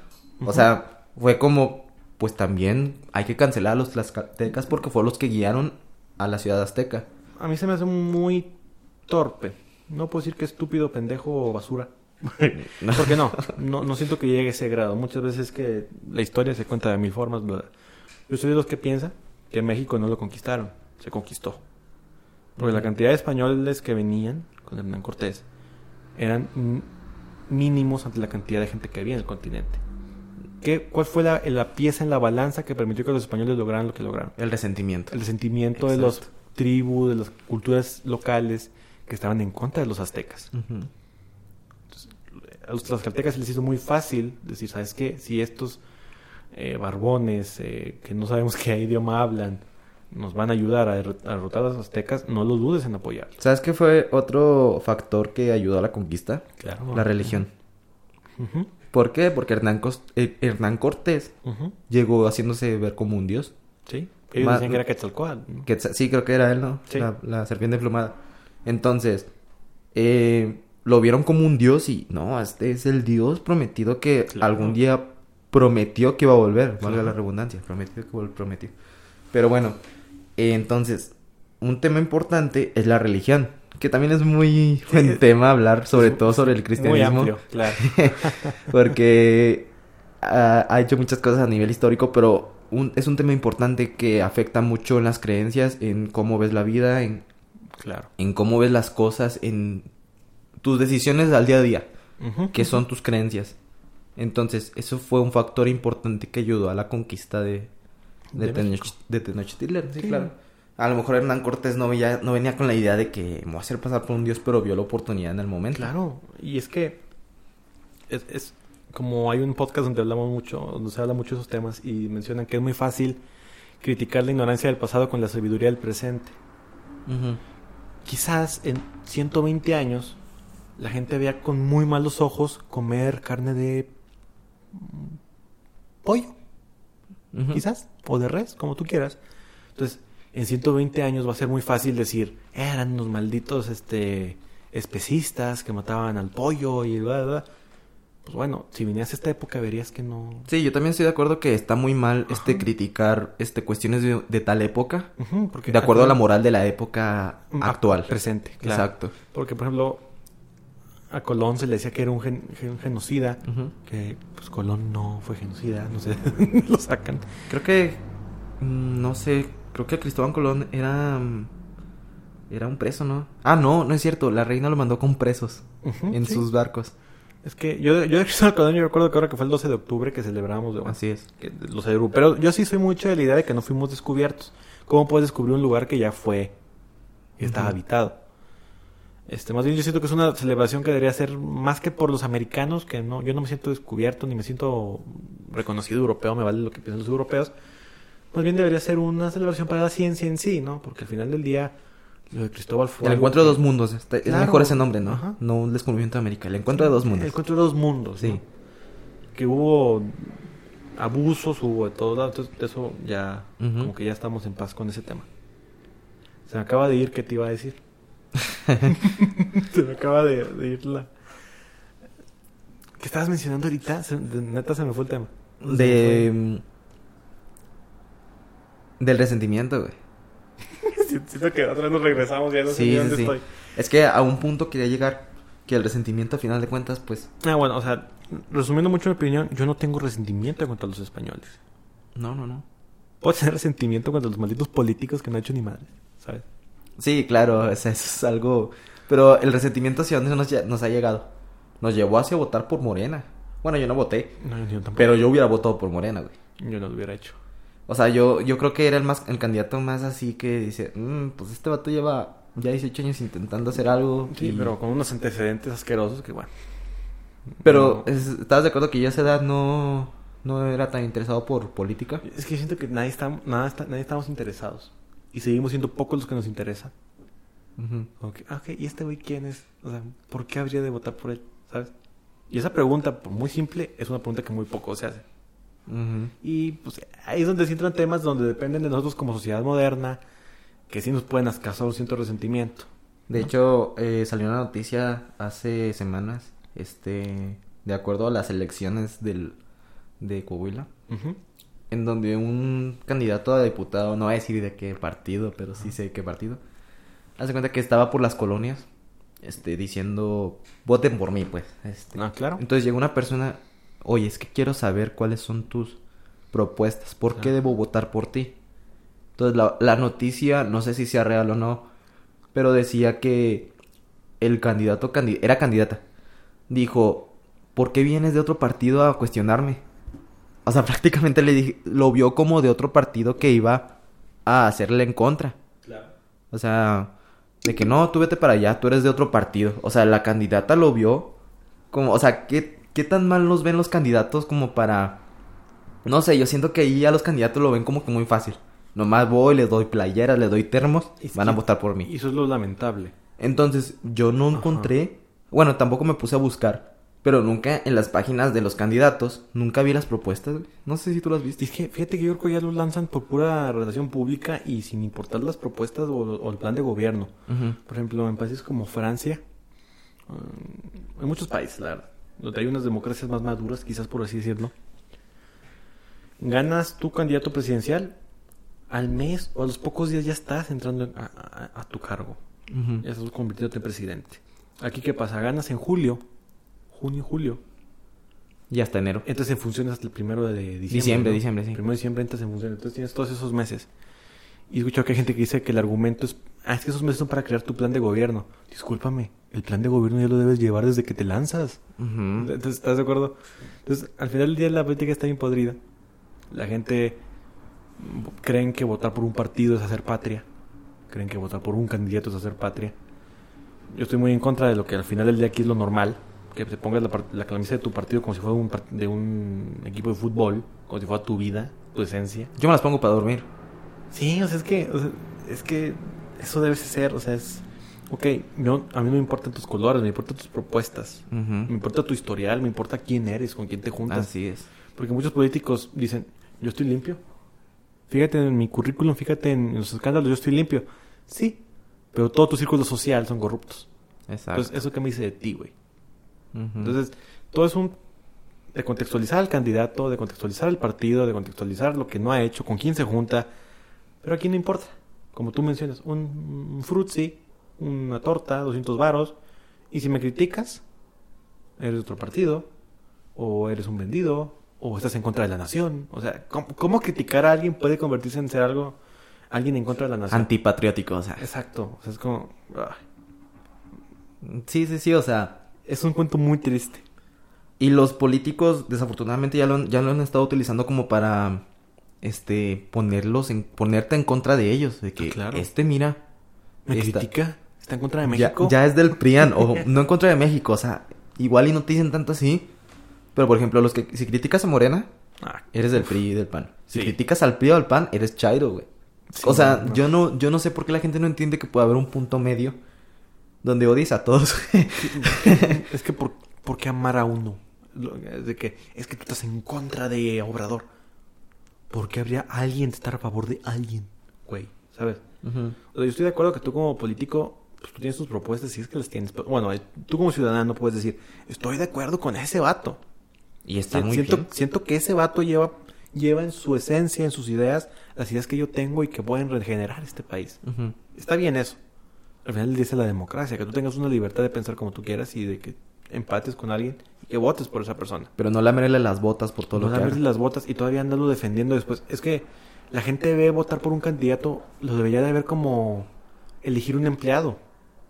o sea, fue como, pues también hay que cancelar a los tlaxcaltecas porque fueron los que guiaron a la ciudad azteca. A mí se me hace muy torpe. No puedo decir que estúpido, pendejo o basura. Porque no, no, no siento que llegue a ese grado. Muchas veces que la historia se cuenta de mil formas. bla. Yo soy de los que piensa que México no lo conquistaron, se conquistó. Porque la cantidad de españoles que venían con Hernán Cortés eran mínimos ante la cantidad de gente que había en el continente. ¿Qué, ¿Cuál fue la, la pieza en la balanza que permitió que los españoles lograran lo que lograron? El resentimiento. el resentimiento de los tribus, de las culturas locales que estaban en contra de los aztecas. A los tlaxcaltecas se les hizo muy fácil decir, ¿sabes qué? Si estos eh, barbones eh, que no sabemos qué idioma hablan nos van a ayudar a derro- a derrotar a los aztecas, no lo dudes en apoyarlos. ¿Sabes qué fue otro factor que ayudó a la conquista? Claro. La religión. ¿Por qué? Porque Hernán, eh, Hernán Cortés llegó haciéndose ver como un dios. Sí. Ellos Ma- decían que era Quetzalcóatl. ¿no? Sí, creo que era él, ¿no? Sí. La, la serpiente emplumada. Entonces, eh, lo vieron como un dios y no, este es el dios prometido que Claro. algún día prometió que iba a volver. Valga Claro. la redundancia, prometió que vol- prometió. Pero bueno, entonces, un tema importante es la religión. Que también es muy buen tema hablar, sobre todo sobre el Muy cristianismo. amplio, claro. porque ha, ha hecho muchas cosas a nivel histórico, pero un- es un tema importante que afecta mucho en las creencias, en cómo ves la vida, en, claro. en cómo ves las cosas, en tus decisiones al día a día, Ujú. que son tus creencias. Entonces, eso fue un factor importante que ayudó a la conquista de, de, De Tenoch- México. de Tenochtitlan. Sí, Sí. claro. A lo mejor Hernán Cortés no, veía, no venía con la idea de que me voy a hacer pasar por un dios, pero vio la oportunidad en el momento. Claro, y es que es, es como hay un podcast donde hablamos mucho, donde se habla mucho de esos temas y mencionan que es muy fácil criticar la ignorancia del pasado con la sabiduría del presente. Quizás en 120 años la gente vea con muy malos ojos comer carne de mm, Ujú. quizás, o de res, como tú quieras. Entonces, en 120 años va a ser muy fácil decir, eran unos malditos este, especistas que mataban al pollo y bla, bla, bla". Pues bueno, si vinieras a esta época verías que no... Sí, yo también estoy de acuerdo que está muy mal este Ajá. criticar este cuestiones de, de tal época porque de acuerdo a la moral de la época Mm, actual. Presente, claro. Exacto. Porque, por ejemplo, a Colón se le decía que era un, gen- gen- genocida, que pues Colón no fue genocida, no sé, lo sacan. Creo que mm, no sé, creo que Cristóbal Colón era mm, era un preso, ¿no? Ah, no, no es cierto, la reina lo mandó con presos en sí. sus barcos. Es que yo, yo de Cristóbal Colón, yo recuerdo que ahora que fue el 12 de octubre que celebramos de, Así es. que- los europeos. Pero yo sí soy mucho de la idea de que no fuimos descubiertos. ¿Cómo puedes descubrir un lugar que ya fue y estaba habitado? Este, más bien yo siento que es una celebración que debería ser más que por los americanos, que no, yo no me siento descubierto ni me siento reconocido europeo, me vale lo que piensan los europeos. Más bien debería ser una celebración para la ciencia en sí, ¿no? Porque al final del día lo de Cristóbal fue El encuentro de dos mundos, está- es mejor ese nombre, ¿no? Ajá. No un descubrimiento de América, el encuentro de dos mundos. El encuentro de dos mundos, Sí. ¿no? Que hubo abusos, hubo de todo lado, entonces eso ya, como que ya estamos en paz con ese tema. Se me acaba de ir, ¿qué te iba a decir? se me acaba de, de ir la... ¿Qué estabas mencionando ahorita? Se- de- neta se me fue el tema. De mm, del resentimiento, güey. Si- Siento que otra vez nos regresamos, ya no sé Sí, ni sí, dónde sí. estoy. Es que a un punto quería llegar que el resentimiento a final de cuentas, pues, Ah, bueno, o sea, resumiendo mucho mi opinión, yo no tengo resentimiento contra los españoles. no, no, no. Puedo tener resentimiento contra los malditos políticos que no han hecho ni madre, ¿sabes? Sí, claro, eso es algo... Pero el resentimiento hacia dónde nos, nos ha llegado. Nos llevó hacia votar por Morena. Bueno, yo no voté, No, yo tampoco. pero yo hubiera votado por Morena, güey. Yo no lo hubiera hecho. O sea, yo, yo creo que era el más el candidato más así que dice, "Mm, pues este vato lleva ya 18 años intentando hacer algo. Sí, y- pero con unos antecedentes asquerosos que, bueno. Pero, No. es- ¿estás de acuerdo que yo a esa edad no, no era tan interesado por política? Es que siento que nadie, está, nada está- nadie estamos interesados. Y seguimos siendo pocos los que nos interesan. Ujú. Como que, ah, ok, ¿y este güey quién es? O sea, ¿por qué habría de votar por él? ¿Sabes? Y esa pregunta, por muy simple, es una pregunta que muy poco se hace. Ujú. Y pues ahí es donde se entran temas donde dependen de nosotros como sociedad moderna, que sí nos pueden causar un cierto resentimiento. De hecho, eh, salió una noticia hace semanas, este, de acuerdo a las elecciones del, de Coahuila, Ujú. En donde un candidato a diputado, no voy a decir de qué partido, pero sí sé qué partido, hace cuenta que estaba por las colonias, este, diciendo, voten por mí, pues, este. Ah, claro. Entonces llegó una persona, oye, es que quiero saber cuáles son tus propuestas, ¿por qué debo votar por ti? Entonces la, la noticia, no sé si sea real o no, pero decía que el candidato, candi- era candidata, dijo, ¿por qué vienes de otro partido a cuestionarme? O sea, prácticamente le dije, lo vio como de otro partido que iba a hacerle en contra. Claro. O sea, de que no, tú vete para allá, tú eres de otro partido. O sea, la candidata lo vio como, o sea, ¿qué, qué tan mal nos ven los candidatos como para... No sé, yo siento que ahí a los candidatos lo ven como que muy fácil. Nomás voy, les doy playeras, les doy termos, Es van a votar por mí. Y eso es lo lamentable. Entonces, yo no Ajá. encontré, bueno, tampoco me puse a buscar, pero nunca en las páginas de los candidatos, nunca vi las propuestas. güey. No sé si tú las viste. es que fíjate que yo creo que ya lo lanzan por pura relación pública y sin importar las propuestas o, o el plan de gobierno. Por ejemplo, en países como Francia, mm, en muchos países, la verdad, donde hay unas democracias más maduras, quizás por así decirlo, ganas tu candidato presidencial, al mes o a los pocos días ya estás entrando en- a, a- a tu cargo. Ya estás convirtiéndote en presidente. Aquí, ¿qué pasa? Ganas en julio, junio, julio. Y hasta enero. Entras en funciones hasta el primero de diciembre. Diciembre, ¿no? diciembre, sí. Primero de diciembre entras en funciones. Entonces tienes todos esos meses. Y he escuchado que hay gente que dice que el argumento es, ah, es que esos meses son para crear tu plan de gobierno. Discúlpame, el plan de gobierno ya lo debes llevar desde que te lanzas. Entonces, ¿estás de acuerdo? Entonces, al final del día la política está bien podrida. La gente creen que votar por un partido es hacer patria. Creen que votar por un candidato es hacer patria. Yo estoy muy en contra de lo que al final del día aquí es lo normal. Que te pongas la, la camisa de tu partido como si fuera un de un equipo de fútbol, como si fuera tu vida, tu esencia. Yo me las pongo para dormir. Sí, o sea, es que, o sea, es que eso debe ser, o sea, es... Ok, yo- a mí no me importan tus colores, me importan tus propuestas. Me importa tu historial, me importa quién eres, con quién te juntas. Así es. Porque muchos políticos dicen, Yo estoy limpio. Fíjate en mi currículum, fíjate en los escándalos, yo estoy limpio. Sí, pero todo tu círculo social son corruptos. Exacto. Entonces, ¿eso qué me dice de ti, güey? Entonces, todo es un... De contextualizar al candidato, de contextualizar al partido, de contextualizar lo que no ha hecho, con quién se junta. Pero aquí no importa. Como tú mencionas, un, un frutzi, una torta, 200 varos. Y si me criticas, eres de otro partido, o eres un vendido, o estás en contra de la nación. O sea, ¿cómo, cómo criticar a alguien puede convertirse en ser algo, alguien en contra de la nación? Antipatriótico, o sea. Exacto. O sea, es como... ah, Sí, sí, sí, o sea. Es un cuento muy triste. Y los políticos, desafortunadamente, ya lo, han- ya lo han estado utilizando como para este ponerlos en, ponerte en contra de ellos. De que Claro. este mira. ¿Me critica? ¿Está en contra de ya, México? ya es del PRIAN, o no en contra de México, o sea, igual y no te dicen tanto así. Pero por ejemplo, los que si criticas a Morena, Ah, eres del PRI y del PAN. Si Sí. criticas al PRI o al PAN, eres Chairo, güey. sí, o sea, no. yo no, yo no sé por qué la gente no entiende que puede haber un punto medio donde odies a todos. es que por, ¿por qué amar a uno? De que es que tú estás en contra de Obrador. ¿Por qué habría alguien de estar a favor de alguien? Güey, ¿sabes? Ujú. O sea, yo estoy de acuerdo que tú como político, pues tú tienes tus propuestas, si es que las tienes. Pero, bueno, eh, tú como ciudadano puedes decir, estoy de acuerdo con ese vato. Y está muy siento, bien. siento que ese vato lleva, lleva en su esencia, en sus ideas, las ideas que yo tengo y que pueden regenerar este país. Está bien eso. Al final dice la democracia, que tú tengas una libertad de pensar como tú quieras y de que empates con alguien y que votes por esa persona. Pero no lamerle las botas por todo no lo que haga. las botas y todavía andarlo defendiendo después. Es que la gente debe votar por un candidato, lo debería de ver como elegir un empleado.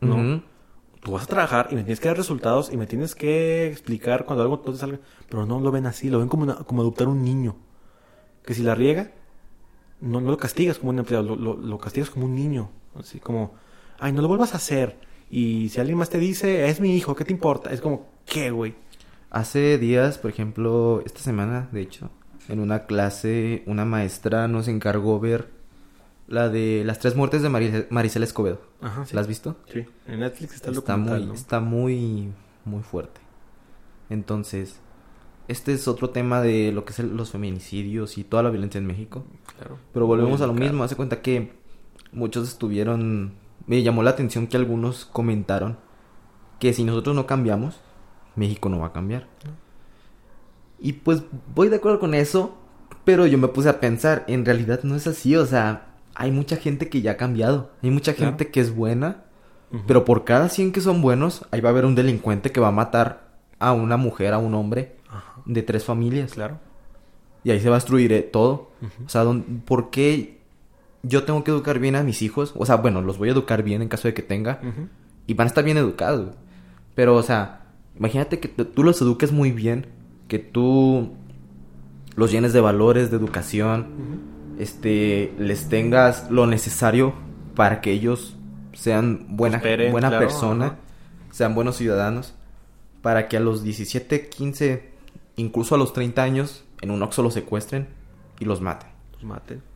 ¿no? Tú vas a trabajar y me tienes que dar resultados y me tienes que explicar cuando algo no te salga. Pero no lo ven así, lo ven como, una- como adoptar un niño. Que si la riega, no, no lo castigas como un empleado, lo, lo- lo castigas como un niño. Así como, ay, no lo vuelvas a hacer. Y si alguien más te dice, es mi hijo, ¿qué te importa? Es como, ¿qué, güey? Hace días, por ejemplo, esta semana, de hecho, en una clase, una maestra nos encargó ver la de las tres muertes de Mari- Maricela Escobedo. Ajá, ¿La has visto? Sí, en Netflix está Está muy, ¿no? está muy, muy fuerte. Entonces, este es otro tema de lo que es el- los feminicidios y toda la violencia en México. Claro. Pero volvemos a lo mismo. Hace cuenta que muchos estuvieron. Me llamó la atención que algunos comentaron que si nosotros no cambiamos, México no va a cambiar. Y pues voy de acuerdo con eso, pero yo me puse a pensar, en realidad no es así. O sea, hay mucha gente que ya ha cambiado. Hay mucha gente que es buena, pero por cada 100 que son buenos, ahí va a haber un delincuente que va a matar a una mujer, a un hombre Ajá, de tres familias. claro. Y ahí se va a destruir eh, todo. Ujú. O sea, ¿dón- ¿por qué yo tengo que educar bien a mis hijos? O sea, bueno, los voy a educar bien en caso de que tenga. Y van a estar bien educados. Pero, o sea, imagínate que tú los eduques muy bien. Que tú los llenes de valores, de educación. Este, les tengas lo necesario para que ellos sean buena, buena claro, persona. ajá. Sean buenos ciudadanos. Para que a los 17, 15, incluso a los 30 años, en un Oxxo los secuestren y los maten. Los maten.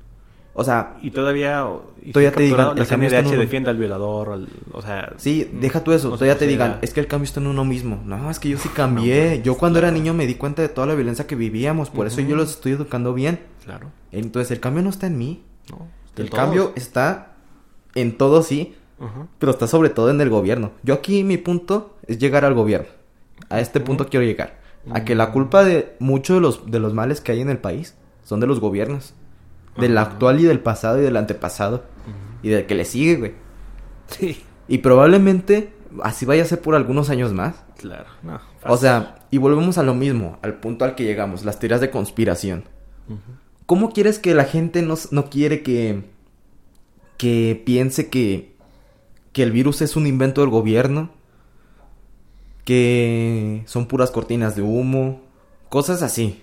O sea, Y todavía... y Todavía te digan, la CNDH uno. defiende al violador, al- o sea... sí, deja tú eso. no todavía te digan, es que el cambio está en uno mismo. No, es que yo sí cambié. yo cuando era niño me di cuenta de toda la violencia que vivíamos. Por eso yo los estoy educando bien. Claro. Entonces, el cambio no está en mí. No, El cambio está en todo, sí. Pero está sobre todo en el gobierno. Yo aquí mi punto es llegar al gobierno. A este punto quiero llegar. A que la culpa de muchos de los, de los males que hay en el país son de los gobiernos. Del actual y del pasado y del antepasado. Y del que le sigue, güey. Sí. Y probablemente así vaya a ser por algunos años más. Claro. No, O sea, y volvemos a lo mismo, al punto al que llegamos, las teorías de conspiración. ¿Cómo quieres que la gente no, no quiere que, que piense que, que el virus es un invento del gobierno? Que son puras cortinas de humo, cosas así.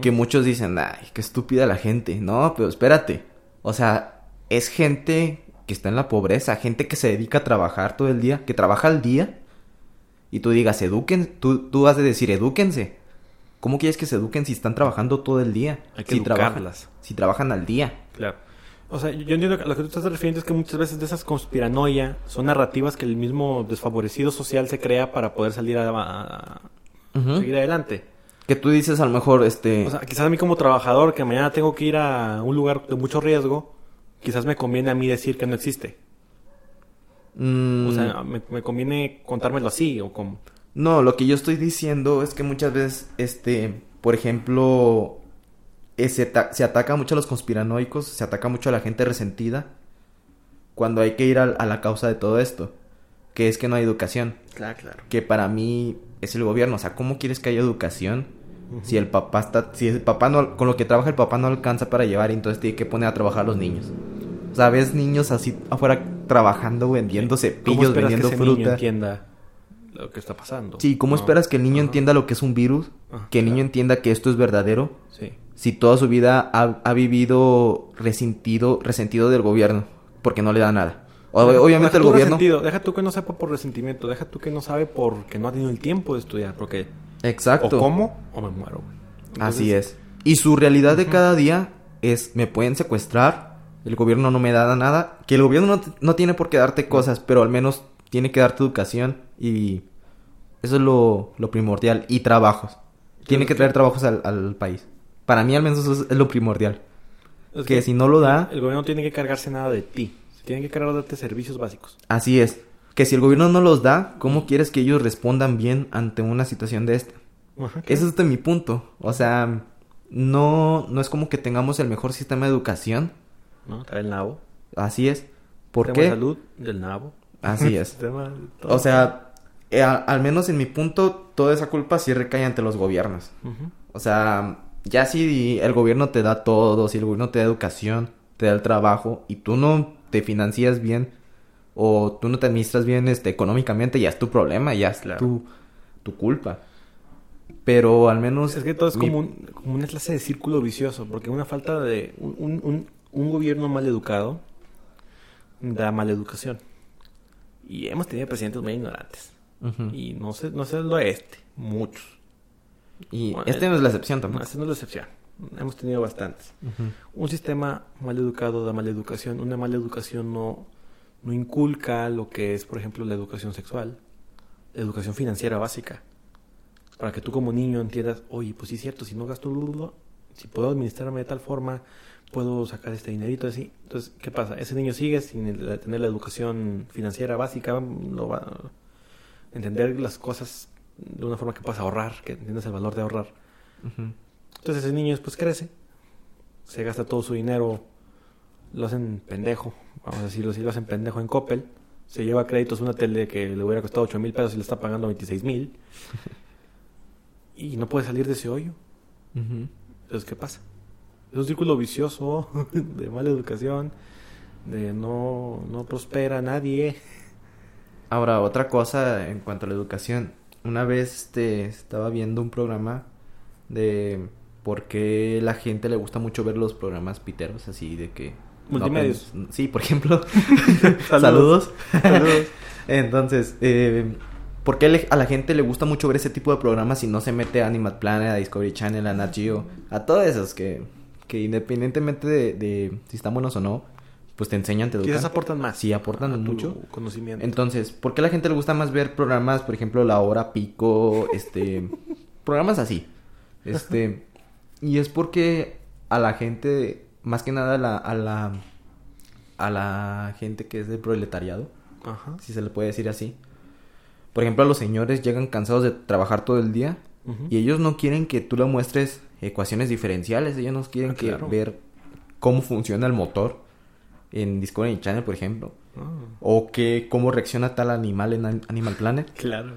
Que muchos dicen, ay, qué estúpida la gente. No, pero espérate. O sea, es gente que está en la pobreza, gente que se dedica a trabajar todo el día, que trabaja al día. Y tú digas, eduquen, tú, tú has de decir, edúquense. ¿Cómo quieres que se eduquen si están trabajando todo el día? Hay que si trabajan, si trabajan al día. Claro. O sea, yo entiendo que a lo que tú estás refiriendo es que muchas veces de esas conspiranoia son narrativas que el mismo desfavorecido social se crea para poder salir a, a- a Ujú. seguir adelante. Que tú dices a lo mejor, este... O sea, quizás a mí como trabajador que mañana tengo que ir a un lugar de mucho riesgo, quizás me conviene a mí decir que no existe. mm, O sea, me, me conviene contármelo así o como... No, lo que yo estoy diciendo es que muchas veces, este, por ejemplo, eh, se, se ataca mucho a los conspiranoicos, se ataca mucho a la gente resentida, cuando hay que ir al- a, la causa de todo esto, que es que no hay educación, Claro, claro. que para mí es el gobierno, o sea, ¿cómo quieres que haya educación si el papá está, si el papá no, con lo que trabaja el papá no alcanza para llevar entonces tiene que poner a trabajar a los niños? O sea, ves niños así afuera trabajando, vendiendo ¿Cómo cepillos, vendiendo que ese niño fruta. entienda lo que está pasando? Sí, ¿cómo No. esperas que el niño entienda lo que es un virus? Ah, que el niño claro. entienda que esto es verdadero. Sí. Si toda su vida ha, ha vivido resentido, resentido del gobierno, porque no le da nada. Obviamente deja el gobierno... resentido, Deja tú que no sepa por resentimiento, deja tú que no sabe porque no ha tenido el tiempo de estudiar, porque Exacto. o como o me muero. güey. Así es. Y su realidad de cada día es, me pueden secuestrar, el gobierno no me da nada, que el gobierno no, no tiene por qué darte cosas, pero al menos tiene que darte educación y eso es lo, lo primordial. Y trabajos. Tiene que traer trabajos al, al país. Para mí al menos eso es, lo primordial. es que si no lo da, El gobierno no tiene que cargarse nada de ti. Se tiene que cargar de darte servicios básicos. así es. Que si el gobierno no los da, ¿cómo quieres que ellos respondan bien ante una situación de esta? Ese es de mi punto. O sea, no, no es como que tengamos el mejor sistema de educación. ¿no? Trae el nabo. Así es. ¿Por Sistema de qué? salud del nabo. Así es. Sistema. O sea, eh, a- al menos en mi punto, toda esa culpa sí recae ante los gobiernos. O sea, ya si el gobierno te da todo, si el gobierno te da educación, te da el trabajo y tú no te financias bien o tú no te administras bien este económicamente, ya es tu problema, ya es Claro. tu, tu culpa. Pero al menos Es que todo es mi- como, un- como una clase de círculo vicioso, porque una falta de... Un, un- un- gobierno mal educado da mala educación. Y hemos tenido presidentes muy ignorantes. Y no sé, no sé lo este, muchos. Y Bueno, este no es la excepción tampoco. No, esta no es la excepción. Hemos tenido bastantes. Un sistema mal educado da mala educación. Una mala educación no, no inculca lo que es, por ejemplo, la educación sexual, la educación financiera básica. Para que tú como niño entiendas, oye, pues sí es cierto, si no gasto, si puedo administrarme de tal forma, puedo sacar este dinerito así. Entonces, ¿qué pasa? Ese niño sigue sin tener la educación financiera básica, lo va a entender las cosas de una forma que puedas ahorrar, que entiendas el valor de ahorrar. Entonces ese niño después crece, se gasta todo su dinero, lo hacen pendejo, vamos a decirlo así, lo hacen pendejo en Coppel, se lleva a créditos una tele que le hubiera costado 8 mil pesos y le está pagando 26 mil, y no puede salir de ese hoyo. Ujú. Entonces, ¿qué pasa? Es un círculo vicioso de mala educación, de no, no prospera nadie. Ahora, otra cosa en cuanto a la educación. Una vez este, estaba viendo un programa de por qué la gente le gusta mucho ver los programas piteros, así de que... Multimedios. sí, por ejemplo. Saludos. Saludos. Entonces, eh, ¿por qué a la gente le gusta mucho ver ese tipo de programas si no se mete a Animal Planet, a Discovery Channel, a Nat Geo, a todos esos que, que independientemente de, de si están buenos o no, pues te enseñan, te educan. Quizás aportan más. Sí, aportan a mucho. conocimiento. Entonces, ¿por qué a la gente le gusta más ver programas, por ejemplo, La Hora Pico, este, programas así? Este, y es porque a la gente, más que nada a la, a la, a la gente que es del proletariado, Ajá. si se le puede decir así. Por ejemplo, a los señores llegan cansados de trabajar todo el día y ellos no quieren que tú le muestres ecuaciones diferenciales, ellos no quieren Ah, que claro. ver cómo funciona el motor en Discovery Channel, por ejemplo. Ah, O que cómo reacciona tal animal en An- Animal Planet. claro.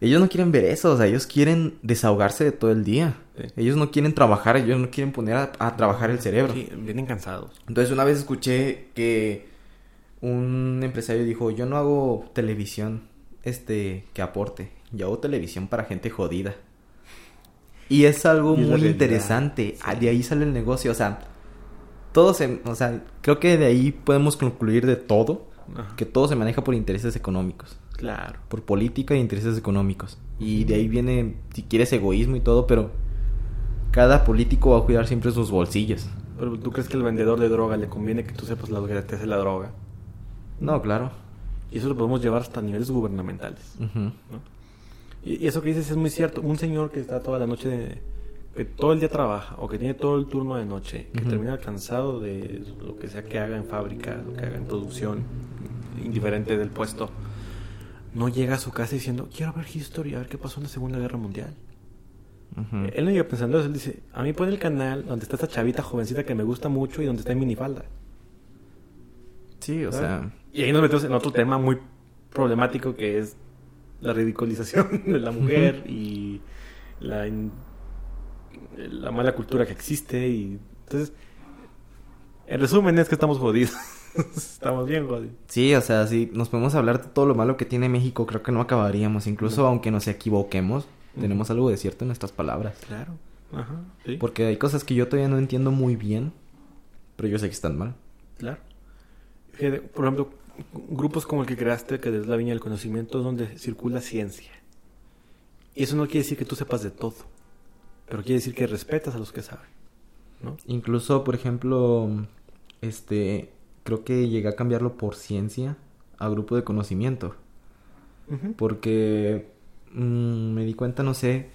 Ellos no quieren ver eso, o sea, ellos quieren desahogarse de todo el día. Sí. Ellos no quieren trabajar, ellos no quieren poner a, a trabajar el cerebro. Sí, vienen cansados. Entonces una vez escuché que un empresario dijo, yo no hago televisión este que aporte, yo hago televisión para gente jodida. Y es algo Y muy realidad, interesante, sí. Ah, de ahí sale el negocio, o sea, todo se, o sea, creo que de ahí podemos concluir de todo, Ajá. que todo se maneja por intereses económicos Claro. por política e intereses económicos. Y de ahí viene, si quieres, egoísmo y todo, pero cada político va a cuidar siempre sus bolsillos. Pero tú crees que al vendedor de droga le conviene que tú sepas lo que te hace la droga. No, claro. Y eso lo podemos llevar hasta niveles gubernamentales. Y, y eso que dices es muy cierto. Un señor que está toda la noche, de- que todo el día trabaja o que tiene todo el turno de noche, que termina cansado de lo que sea que haga en fábrica, lo que haga en producción, indiferente del puesto, no llega a su casa diciendo, quiero ver History, a ver qué pasó en la Segunda Guerra Mundial. Él no llega pensando eso, él dice, a mí pone el canal donde está esta chavita jovencita que me gusta mucho y donde está en minifalda. Sí, o ¿sabes? sea, Y ahí nos metemos en otro tema muy problemático que es la ridiculización de la mujer y la, in- la mala cultura que existe. y Entonces, en resumen es que estamos jodidos. estamos bien jodidos. sí, o sea, si nos podemos hablar de todo lo malo que tiene México, creo que no acabaríamos. Incluso No. aunque nos equivoquemos, tenemos algo de cierto en nuestras palabras. Claro. Ajá. Sí. Porque hay cosas que yo todavía no entiendo muy bien, pero yo sé que están mal. Claro. Fíjate, Por ejemplo, grupos como el que creaste, que es la Viña del Conocimiento, es donde circula ciencia. Y eso no quiere decir que tú sepas de todo, pero quiere decir que respetas a los que saben. ¿no? Incluso, por ejemplo, este, creo que llegué a cambiarlo por ciencia a grupo de conocimiento. Porque mm, me di cuenta, no sé,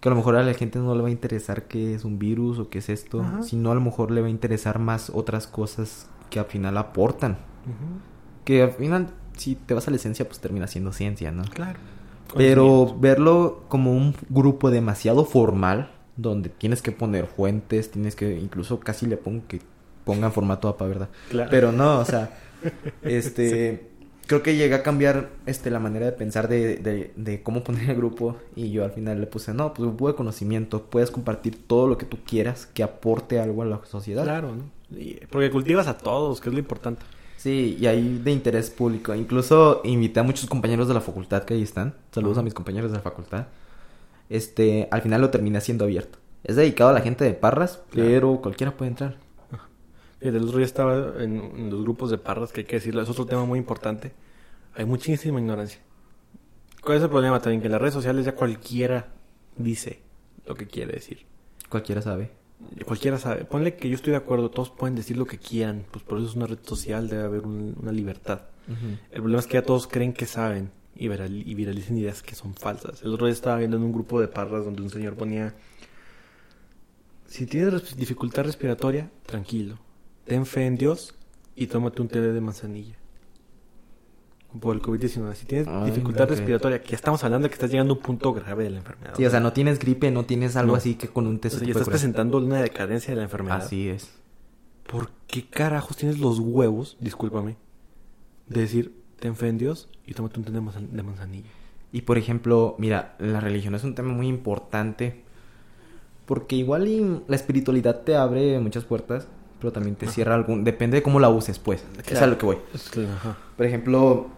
que a lo mejor a la gente no le va a interesar qué es un virus o qué es esto, Ajá. sino a lo mejor le va a interesar más otras cosas que al final aportan. Que al final, si te vas a la esencia, pues termina siendo ciencia, ¿no? Claro. Pero verlo como un grupo demasiado formal, donde tienes que poner fuentes, tienes que, incluso casi le pongo que pongan formato APA, ¿verdad? Claro. Pero no, o sea, este, creo que llegué a cambiar, este, la manera de pensar de, de, de cómo poner el grupo y yo al final le puse, no, pues grupo de conocimiento, puedes compartir todo lo que tú quieras que aporte algo a la sociedad. Claro, ¿no? Y- porque cultivas a todos, que es lo importante. Sí, y ahí de interés público. Incluso invité a muchos compañeros de la facultad que ahí están. Saludos a mis compañeros de la facultad. Este, al final lo terminé haciendo abierto. Es dedicado a la gente de Parras, Claro. pero cualquiera puede entrar. El otro día estaba en, en los grupos de parras, que hay que decirlo, es otro tema muy importante. Hay muchísima ignorancia. ¿Cuál es el problema también? Que en las redes sociales ya cualquiera dice lo que quiere decir. Cualquiera sabe. Cualquiera sabe. Ponle que yo estoy de acuerdo, todos pueden decir lo que quieran, pues por eso es una red social, debe haber un- una libertad. El problema es que ya todos creen que saben y, viral- y viralicen ideas que son falsas. El otro día estaba viendo en un grupo de parras donde un señor ponía, si tienes dificultad respiratoria, tranquilo, ten fe en Dios y tómate un té de manzanilla. Por el COVID-19. Si tienes Ay, dificultad respiratoria, que ya estamos hablando de que estás llegando a un punto grave de la enfermedad. Sí, o sea, no tienes gripe, no tienes algo No. así que con un O test sea, estás presentando una decadencia de la enfermedad. Así es. ¿Por qué carajos tienes los huevos, discúlpame, de decir, ten fe en Dios y tómate un té de, manzan- de manzanilla? Y por ejemplo, mira, la religión es un tema muy importante. Porque igual y la espiritualidad te abre muchas puertas, pero también te cierra algún... Depende de cómo la uses, pues. Es Claro. a lo que voy. Es ajá. Por ejemplo,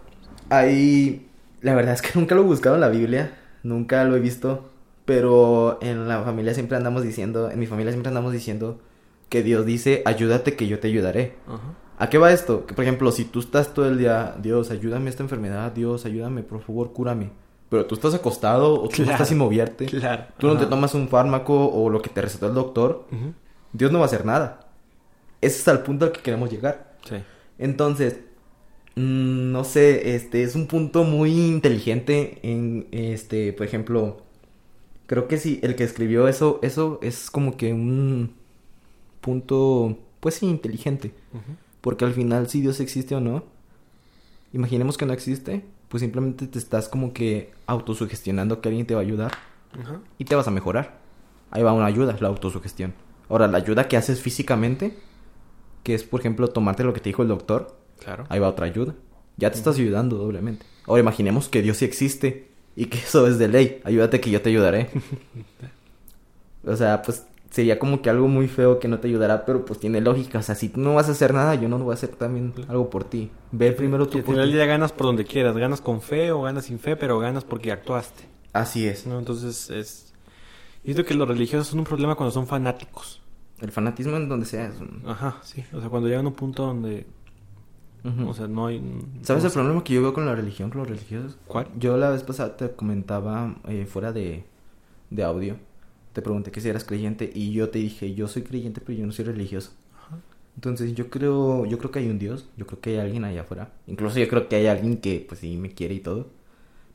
hay... La verdad es que nunca lo he buscado en la Biblia, nunca lo he visto, pero en la familia siempre andamos diciendo, en mi familia siempre andamos diciendo que Dios dice, ayúdate que yo te ayudaré. Ajá. ¿A qué va esto? Que por ejemplo, si tú estás todo el día, Dios, ayúdame a esta enfermedad, Dios, ayúdame, por favor, cúrame. Pero tú estás acostado o tú no estás sin moverte. Claro. Tú no te tomas un fármaco o lo que te recetó el doctor. Dios no va a hacer nada. Ese es al punto al que queremos llegar. Sí. Entonces, mm, no sé, este es un punto muy inteligente en este, por ejemplo, creo que sí, el que escribió eso, eso es como que un punto, pues sí, inteligente. Porque al final, si Dios existe o no, imaginemos que no existe, pues simplemente te estás como que autosugestionando que alguien te va a ayudar y te vas a mejorar. Ahí va una ayuda, la autosugestión. Ahora, la ayuda que haces físicamente, que es por ejemplo tomarte lo que te dijo el doctor, Claro. ahí va otra ayuda. Ya te estás ayudando doblemente. Ahora imaginemos que Dios sí existe y que eso es de ley. Ayúdate que yo te ayudaré. o sea, pues sería como que algo muy feo que no te ayudará, pero pues tiene lógica. O sea, si tú no vas a hacer nada, yo no voy a hacer también algo por ti. Ve primero tú al final ya ganas por donde quieras. Ganas con fe o ganas sin fe, pero ganas porque actuaste. Así es. ¿no? Entonces es... Y creo que los religiosos son un problema cuando son fanáticos. El fanatismo en donde sea. es un- Ajá, sí. O sea, cuando llegan a un punto donde... O sea, no hay... ¿Sabes no el sé- problema que yo veo con la religión, con los religiosos? ¿Cuál? Yo la vez pasada te comentaba eh, fuera de, de audio. Te pregunté que si eras creyente y yo te dije, yo soy creyente, pero yo no soy religioso. Ajá. Entonces yo creo, yo creo que hay un Dios, yo creo que hay alguien allá afuera. Incluso yo creo que hay alguien que pues sí me quiere y todo.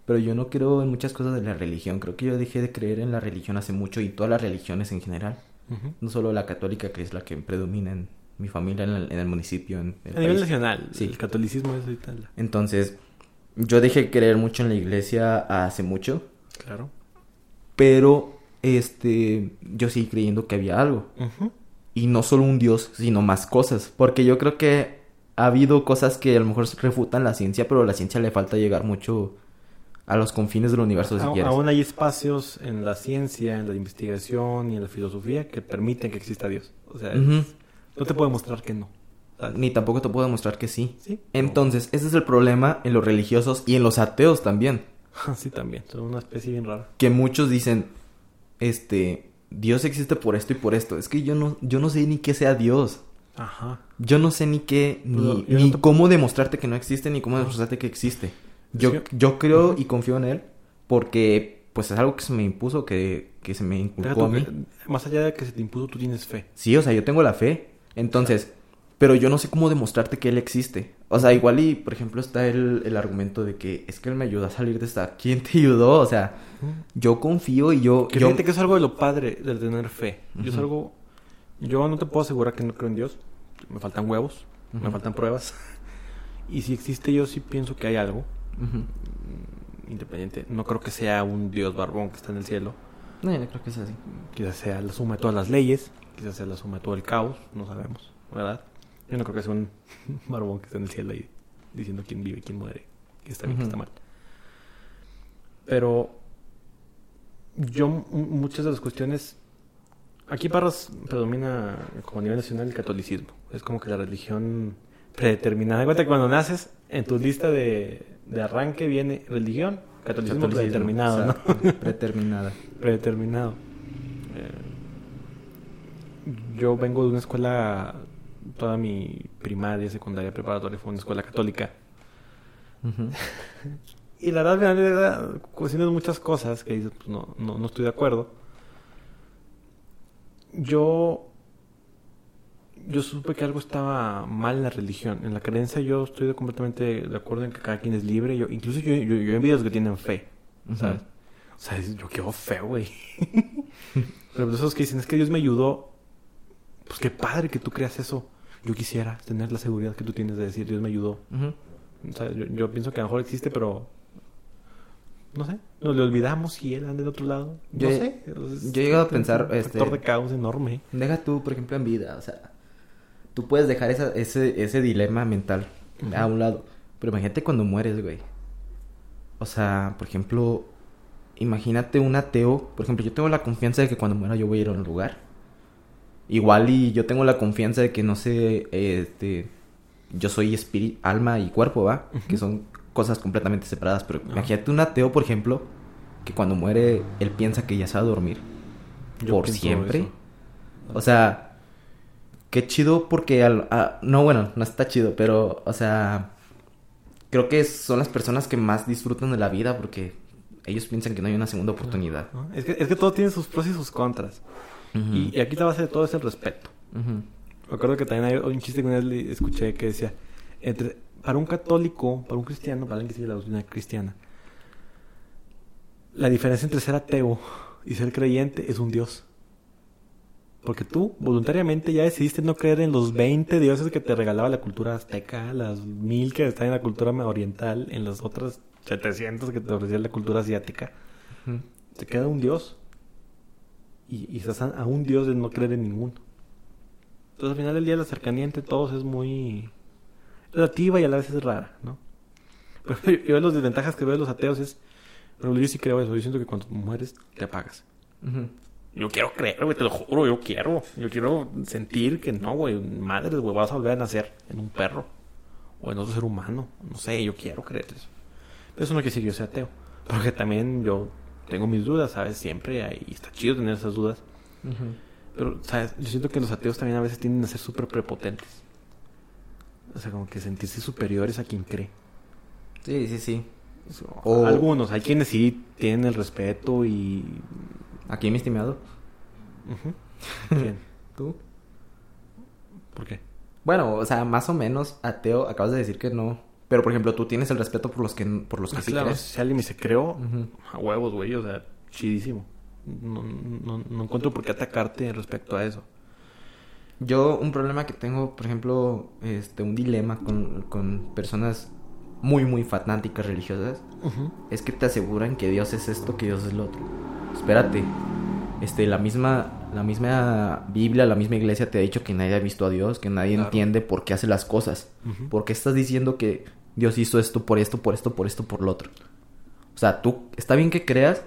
Pero yo no creo en muchas cosas de la religión. Creo que yo dejé de creer en la religión hace mucho y todas las religiones en general. No solo la católica, que es la que predomina en mi familia, en el, en el municipio, en el A nivel nacional, Sí. el catolicismo es la- Entonces, yo dejé de creer mucho en la iglesia hace mucho. Claro. Pero, este, yo seguí creyendo que había algo. Y no solo un Dios, sino más cosas. Porque yo creo que ha habido cosas que a lo mejor refutan la ciencia, pero a la ciencia le falta llegar mucho a los confines del universo, si A- quieres. aún hay espacios en la ciencia, en la investigación y en la filosofía que permiten que exista Dios. O sea, es- no te puedo demostrar que no. ¿sabes? Ni tampoco te puedo demostrar que sí. Sí. Entonces, ese es el problema en los religiosos y en los ateos también. Sí, también. Son una especie bien rara. Que muchos dicen, este, Dios existe por esto y por esto. Es que yo no, yo no sé ni qué sea Dios. Ajá. Yo no sé ni qué, Pero ni, yo no ni te- cómo demostrarte que no existe, ni cómo demostrarte que existe. Yo, yo creo y confío en él porque, pues, es algo que se me impuso, que, que se me inculcó a mí. más allá de que se te impuso, tú tienes fe. Sí, o sea, yo tengo la fe. Entonces, pero yo no sé cómo demostrarte que él existe. O sea, igual y, por ejemplo, está el, el argumento de que es que él me ayudó a salir de esta. ¿Quién te ayudó? O sea, yo confío y yo... Que yo... fíjate que es algo de lo padre de tener fe. Yo es algo... Yo no te puedo asegurar que no creo en Dios. Me faltan huevos. Me faltan pruebas. Y si existe, yo sí pienso que hay algo. Ujú. Independiente. No creo que sea un Dios barbón que está en el cielo. No, yo no creo que sea así. Quizás sea la suma de todas las leyes. Quizás sea la suma de todo el caos. No sabemos. ¿Verdad? Yo no creo que sea un barbón que está en el cielo ahí diciendo quién vive, quién muere. Quién está bien, quién está mal. Pero yo muchas de las cuestiones aquí Parras predomina como a nivel nacional el catolicismo es como que la religión predeterminada de cuenta que cuando naces en tu lista de, de arranque viene religión catolicismo, Catolicismo, predeterminado o ¿no? Predeterminada. predeterminado Eh, yo vengo de una escuela toda mi primaria secundaria preparatoria fue una escuela católica y la verdad, era cuestiones muchas cosas que dices, pues no, no, no estoy de acuerdo. Yo, yo supe que algo estaba mal en la religión. En la creencia yo estoy completamente de acuerdo en que cada quien es libre. Yo, incluso yo, yo, yo envidio a los que tienen fe, ¿sabes? O sea, yo quiero fe, güey. Pero esos que dicen, es que Dios me ayudó. Pues qué padre que tú creas eso. Yo quisiera tener la seguridad que tú tienes de decir, Dios me ayudó. O sea, yo, yo pienso que a lo mejor existe, pero. No sé. Nos le olvidamos y él anda del otro lado. Yo no sé. Es- yo he llegado a pensar, Un este- factor de caos enorme. Deja tú, por ejemplo, en vida, o sea, tú puedes dejar esa- ese, ese dilema mental a un lado, pero imagínate cuando mueres, güey. O sea, por ejemplo, imagínate un ateo, por ejemplo, yo tengo la confianza de que cuando muera yo voy a ir a un lugar. Igual y yo tengo la confianza de que no sé, este, yo soy espíritu, alma y cuerpo, ¿va? Que son cosas completamente separadas, pero Ajá. imagínate un ateo, por ejemplo, que cuando muere él piensa que ya se va a dormir Yo por siempre. eso. O sea, qué chido porque al, a- no, bueno, no está chido, pero, o sea, creo que son las personas que más disfrutan de la vida porque ellos piensan que no hay una segunda oportunidad. ¿no? Es, que, es que todo tiene sus pros y sus contras. Y, y aquí la base de todo es el respeto. Ujú. Me acuerdo que también hay un chiste que una vez le escuché que decía: entre, para un católico, para un cristiano, para alguien que sigue la doctrina cristiana, la diferencia entre ser ateo y ser creyente es un dios. Porque tú voluntariamente ya decidiste no creer en los 20 dioses que te regalaba la cultura azteca, las mil que están en la cultura oriental, en las otras 700 que te ofrecía la cultura asiática. Te queda un dios. Y, y estás a, un dios de no creer en ninguno. Entonces al final del día la cercanía entre todos es muy relativa y a la vez es rara, ¿no? Pero yo, yo las desventajas que veo de los ateos es, pero yo sí creo eso, yo siento que cuando mueres te apagas. Yo quiero creer, güey, te lo juro, yo quiero. Yo quiero sentir que no, güey, madre, güey, vas a volver a nacer en un perro o en otro ser humano. No sé, yo quiero creer eso. Pero eso no quiere decir que yo sea ateo. Porque también yo tengo mis dudas, ¿sabes? Siempre y está chido tener esas dudas. Pero, ¿sabes? Yo siento que los ateos también a veces tienden a ser súper prepotentes. O sea, como que sentirse superiores a quien cree. Sí, sí, sí. O- Algunos, hay quienes sí tienen el respeto y... Aquí, mi estimado. Ujú. ¿Quién? ¿Tú? ¿Por qué? Bueno, o sea, más o menos ateo, acabas de decir que no Pero, por ejemplo, tú tienes el respeto por los que, por los que Ah, sí claro, crees. si alguien me se creó, a huevos, güey, o sea, chidísimo. No, no, no encuentro por qué atacarte respecto a eso. Yo, un problema que tengo, por ejemplo, este, un dilema con, con personas muy, muy fanáticas religiosas, es que te aseguran que Dios es esto, que Dios es lo otro. Espérate, este, la misma, la misma Biblia, la misma iglesia te ha dicho que nadie ha visto a Dios, que nadie Claro. entiende por qué hace las cosas. Ujú. ¿Por qué estás diciendo que Dios hizo esto por esto, por esto, por esto, por lo otro? O sea, tú, está bien que creas,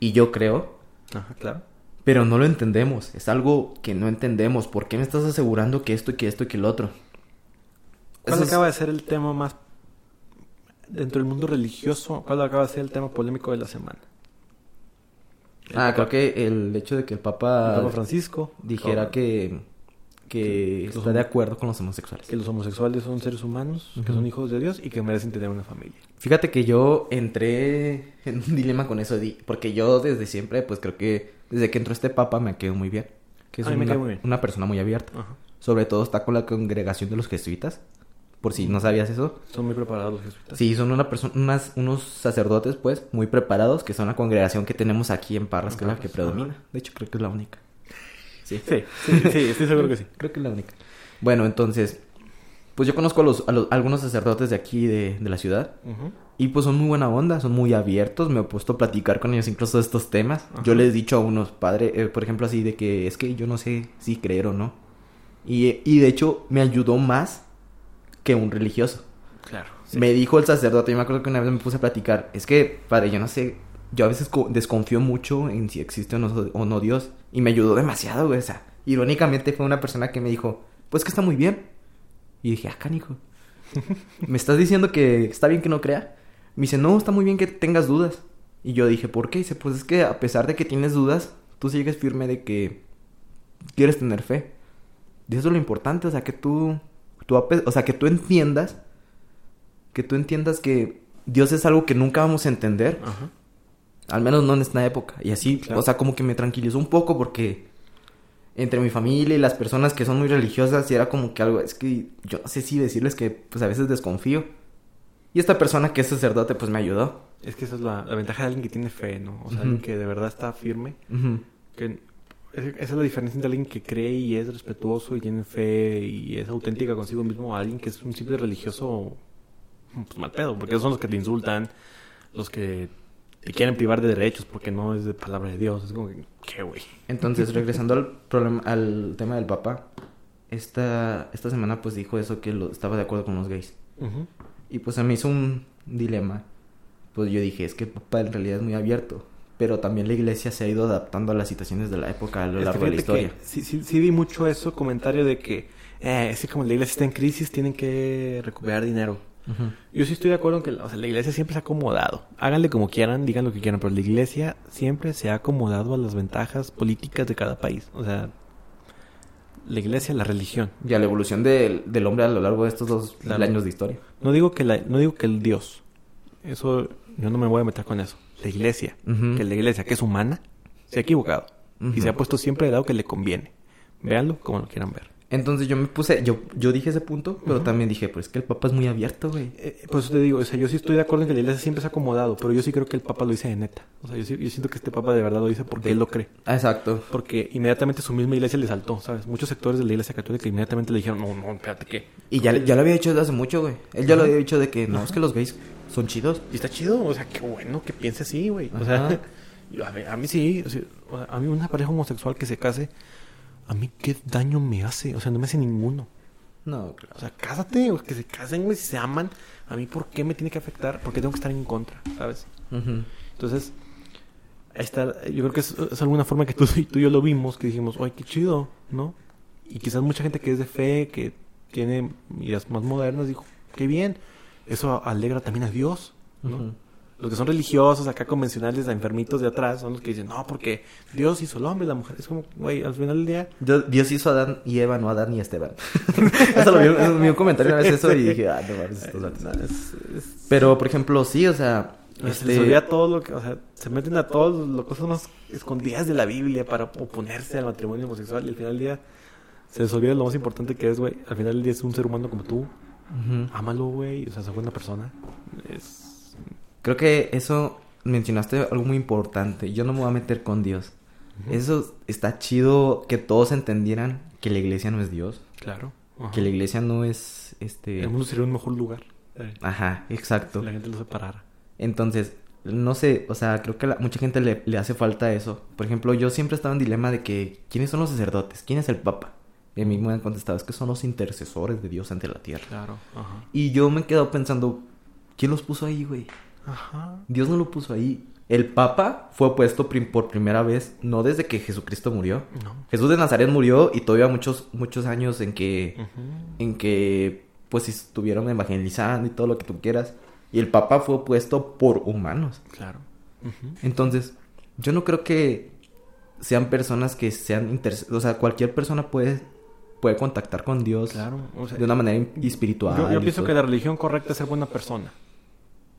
y yo creo, Ajá, claro. pero no lo entendemos. Es algo que no entendemos. ¿Por qué me estás asegurando que esto y que esto y que lo otro? ¿Cuál Eso es- acaba de ser el tema más... Dentro del mundo religioso, ¿cuál acaba de ser el tema polémico de la semana? El Ah, Papa- creo que el hecho de que el Papa, el Papa Francisco dijera todo. que, que está de acuerdo con los homosexuales. que los homosexuales son seres humanos, que son hijos de Dios y que merecen tener una familia. Fíjate que yo entré en un dilema con eso, porque yo desde siempre, pues creo que desde que entró este Papa me quedó muy bien. Que es A mí me una, muy bien. una persona muy abierta. Ajá. Sobre todo está con la congregación de los jesuitas. Por si no sabías eso. Son muy preparados los jesuitas. Sí, son una unas, unos sacerdotes, pues, muy preparados, que son la congregación que tenemos aquí en Parras, que es la que predomina. ajá. De hecho, creo que es la única. Sí. Sí, sí, sí, estoy seguro que sí. Creo que es la única. Bueno, entonces, pues yo conozco a, los, a los- algunos sacerdotes de aquí de, de la ciudad. Y pues son muy buena onda, son muy abiertos. Me he puesto a platicar con ellos incluso de estos temas. Ajá. Yo les he dicho a unos padres, eh, por ejemplo, así de que es que yo no sé si creer o no. Y, y de hecho me ayudó más que un religioso. Claro. sí. Me dijo el sacerdote, yo me acuerdo que una vez me puse a platicar, es que, padre, yo no sé, yo a veces co- desconfío mucho en si existe o no, o no Dios. Y me ayudó demasiado, güey. O sea, irónicamente fue una persona que me dijo, pues que está muy bien. Y dije, ah, canijo. ¿Me estás diciendo que está bien que no crea? Me dice, no, está muy bien que tengas dudas. Y yo dije, ¿por qué? dice, pues es que a pesar de que tienes dudas, tú sigues firme de que quieres tener fe. Y eso es lo importante, o sea, que tú, tú o sea, que tú entiendas, que tú entiendas que Dios es algo que nunca vamos a entender, Ajá. al menos no en esta época. Y así, Claro. o sea, como que me tranquilizó un poco porque entre mi familia y las personas que son muy religiosas, y era como que algo, es que yo no sé si decirles que pues a veces desconfío. Y esta persona que es sacerdote pues me ayudó. Es que esa es la, la ventaja de alguien que tiene fe, ¿no? O sea, alguien que de verdad está firme. Ujú. Que esa es la diferencia entre alguien que cree y es respetuoso y tiene fe y es auténtica consigo mismo a alguien que es un simple religioso pues, mal pedo, porque esos son los que te insultan, los que te quieren privar de derechos porque no es de palabra de Dios. Es como que, ¿qué, güey? Entonces, regresando al problema, al tema del papá, esta, esta semana pues dijo eso que lo, estaba de acuerdo con los gays. Y pues se me hizo un dilema. Pues yo dije, es que el papá en realidad es muy abierto. Pero también la iglesia se ha ido adaptando a las situaciones de la época a lo largo de la historia. Sí, sí, sí vi mucho eso, comentario de que eh, es que como la iglesia está en crisis, tienen que recuperar dinero. Yo sí estoy de acuerdo en que o sea, la iglesia siempre se ha acomodado. Háganle como quieran, digan lo que quieran, pero la iglesia siempre se ha acomodado a las ventajas políticas de cada país. O sea, la iglesia, la religión. Y a la evolución del, del hombre a lo largo de estos dos Claro. años de historia. No digo que la, no digo que el Dios. Eso yo no me voy a meter con eso. La iglesia, que la iglesia que es humana se ha equivocado y se ha puesto siempre del lado que le conviene. Véanlo como lo quieran ver. Entonces yo me puse, yo, yo dije ese punto, pero también dije, pues que el papá es muy abierto, güey. Eh, por eso te digo, o sea, yo sí estoy de acuerdo en que la iglesia siempre se ha acomodado, pero yo sí creo que el Papa lo dice de neta. O sea, yo, sí- yo siento que este Papa de verdad lo dice porque él lo cree. Ah, exacto. Porque inmediatamente su misma iglesia le saltó, ¿sabes? Muchos sectores de la iglesia católica inmediatamente le dijeron, no, no, espérate, ¿qué? Y ya, ya lo había dicho desde hace mucho, güey. Él ya lo había dicho de que no, es que los gays son chidos. Y está chido, o sea, qué bueno que piense así, güey. O sea, a, mí, a mí sí, o sea, a mí una pareja homosexual que se case, a mí qué daño me hace, o sea, no me hace ninguno. No, claro. O sea, cásate, o que se casen, güey, si se aman, a mí ¿por qué me tiene que afectar? Porque tengo que estar en contra, ¿sabes? Ujú. Entonces, ahí está, yo creo que es, es alguna forma que tú, tú y yo lo vimos, que dijimos, ¡ay, qué chido! ¿No? Y quizás mucha gente que es de fe, que tiene ideas más modernas, dijo, ¡qué bien! Eso alegra también a Dios, ¿no? Los que son religiosos, acá convencionales, enfermitos de atrás, son los que dicen, no, porque Dios hizo el hombre y la mujer. Es como, güey, al final del día, Dios, Dios hizo a Adán y Eva, no a Adán y Esteban. eso lo vi, eso vi un comentario una vez eso y dije, ah, no mames, estos vatos". es- es- Pero, por ejemplo, sí, o sea, se les este... olvida todo lo que, o sea, se meten a todas las cosas más escondidas de la Biblia para oponerse al matrimonio homosexual y al final del día se les olvida lo más importante que es, güey, al final del día es un ser humano como tú Ujú. Ámalo, güey. O sea, esa buena persona. Es... Creo que eso mencionaste algo muy importante. Yo no me voy a meter con Dios. Eso está chido que todos entendieran que la iglesia no es Dios. Claro. Ajá. Que la iglesia no es este. El mundo sería un mejor lugar. eh, Ajá, exacto. Si la gente lo separara. Entonces, no sé, o sea, creo que a mucha gente le, le hace falta eso. Por ejemplo, yo siempre estaba en dilema de que, ¿quiénes son los sacerdotes? ¿Quién es el papa? Y a mí me han contestado, es que son los intercesores de Dios ante la tierra. Claro. Ajá. Y yo me he quedado pensando, ¿quién los puso ahí, güey? Ajá. Dios no lo puso ahí. El papa fue puesto prim- por primera vez, no desde que Jesucristo murió. No. Jesús de Nazaret murió y todavía muchos, muchos años en que en que pues estuvieron evangelizando y todo lo que tú quieras. Y el Papa fue puesto por humanos. Claro. Ujú. Entonces, yo no creo que sean personas que sean. O sea, cualquier persona puede, puede contactar con Dios Claro. O sea, de una manera espiritual. yo, pienso todo. que la religión correcta es ser buena persona.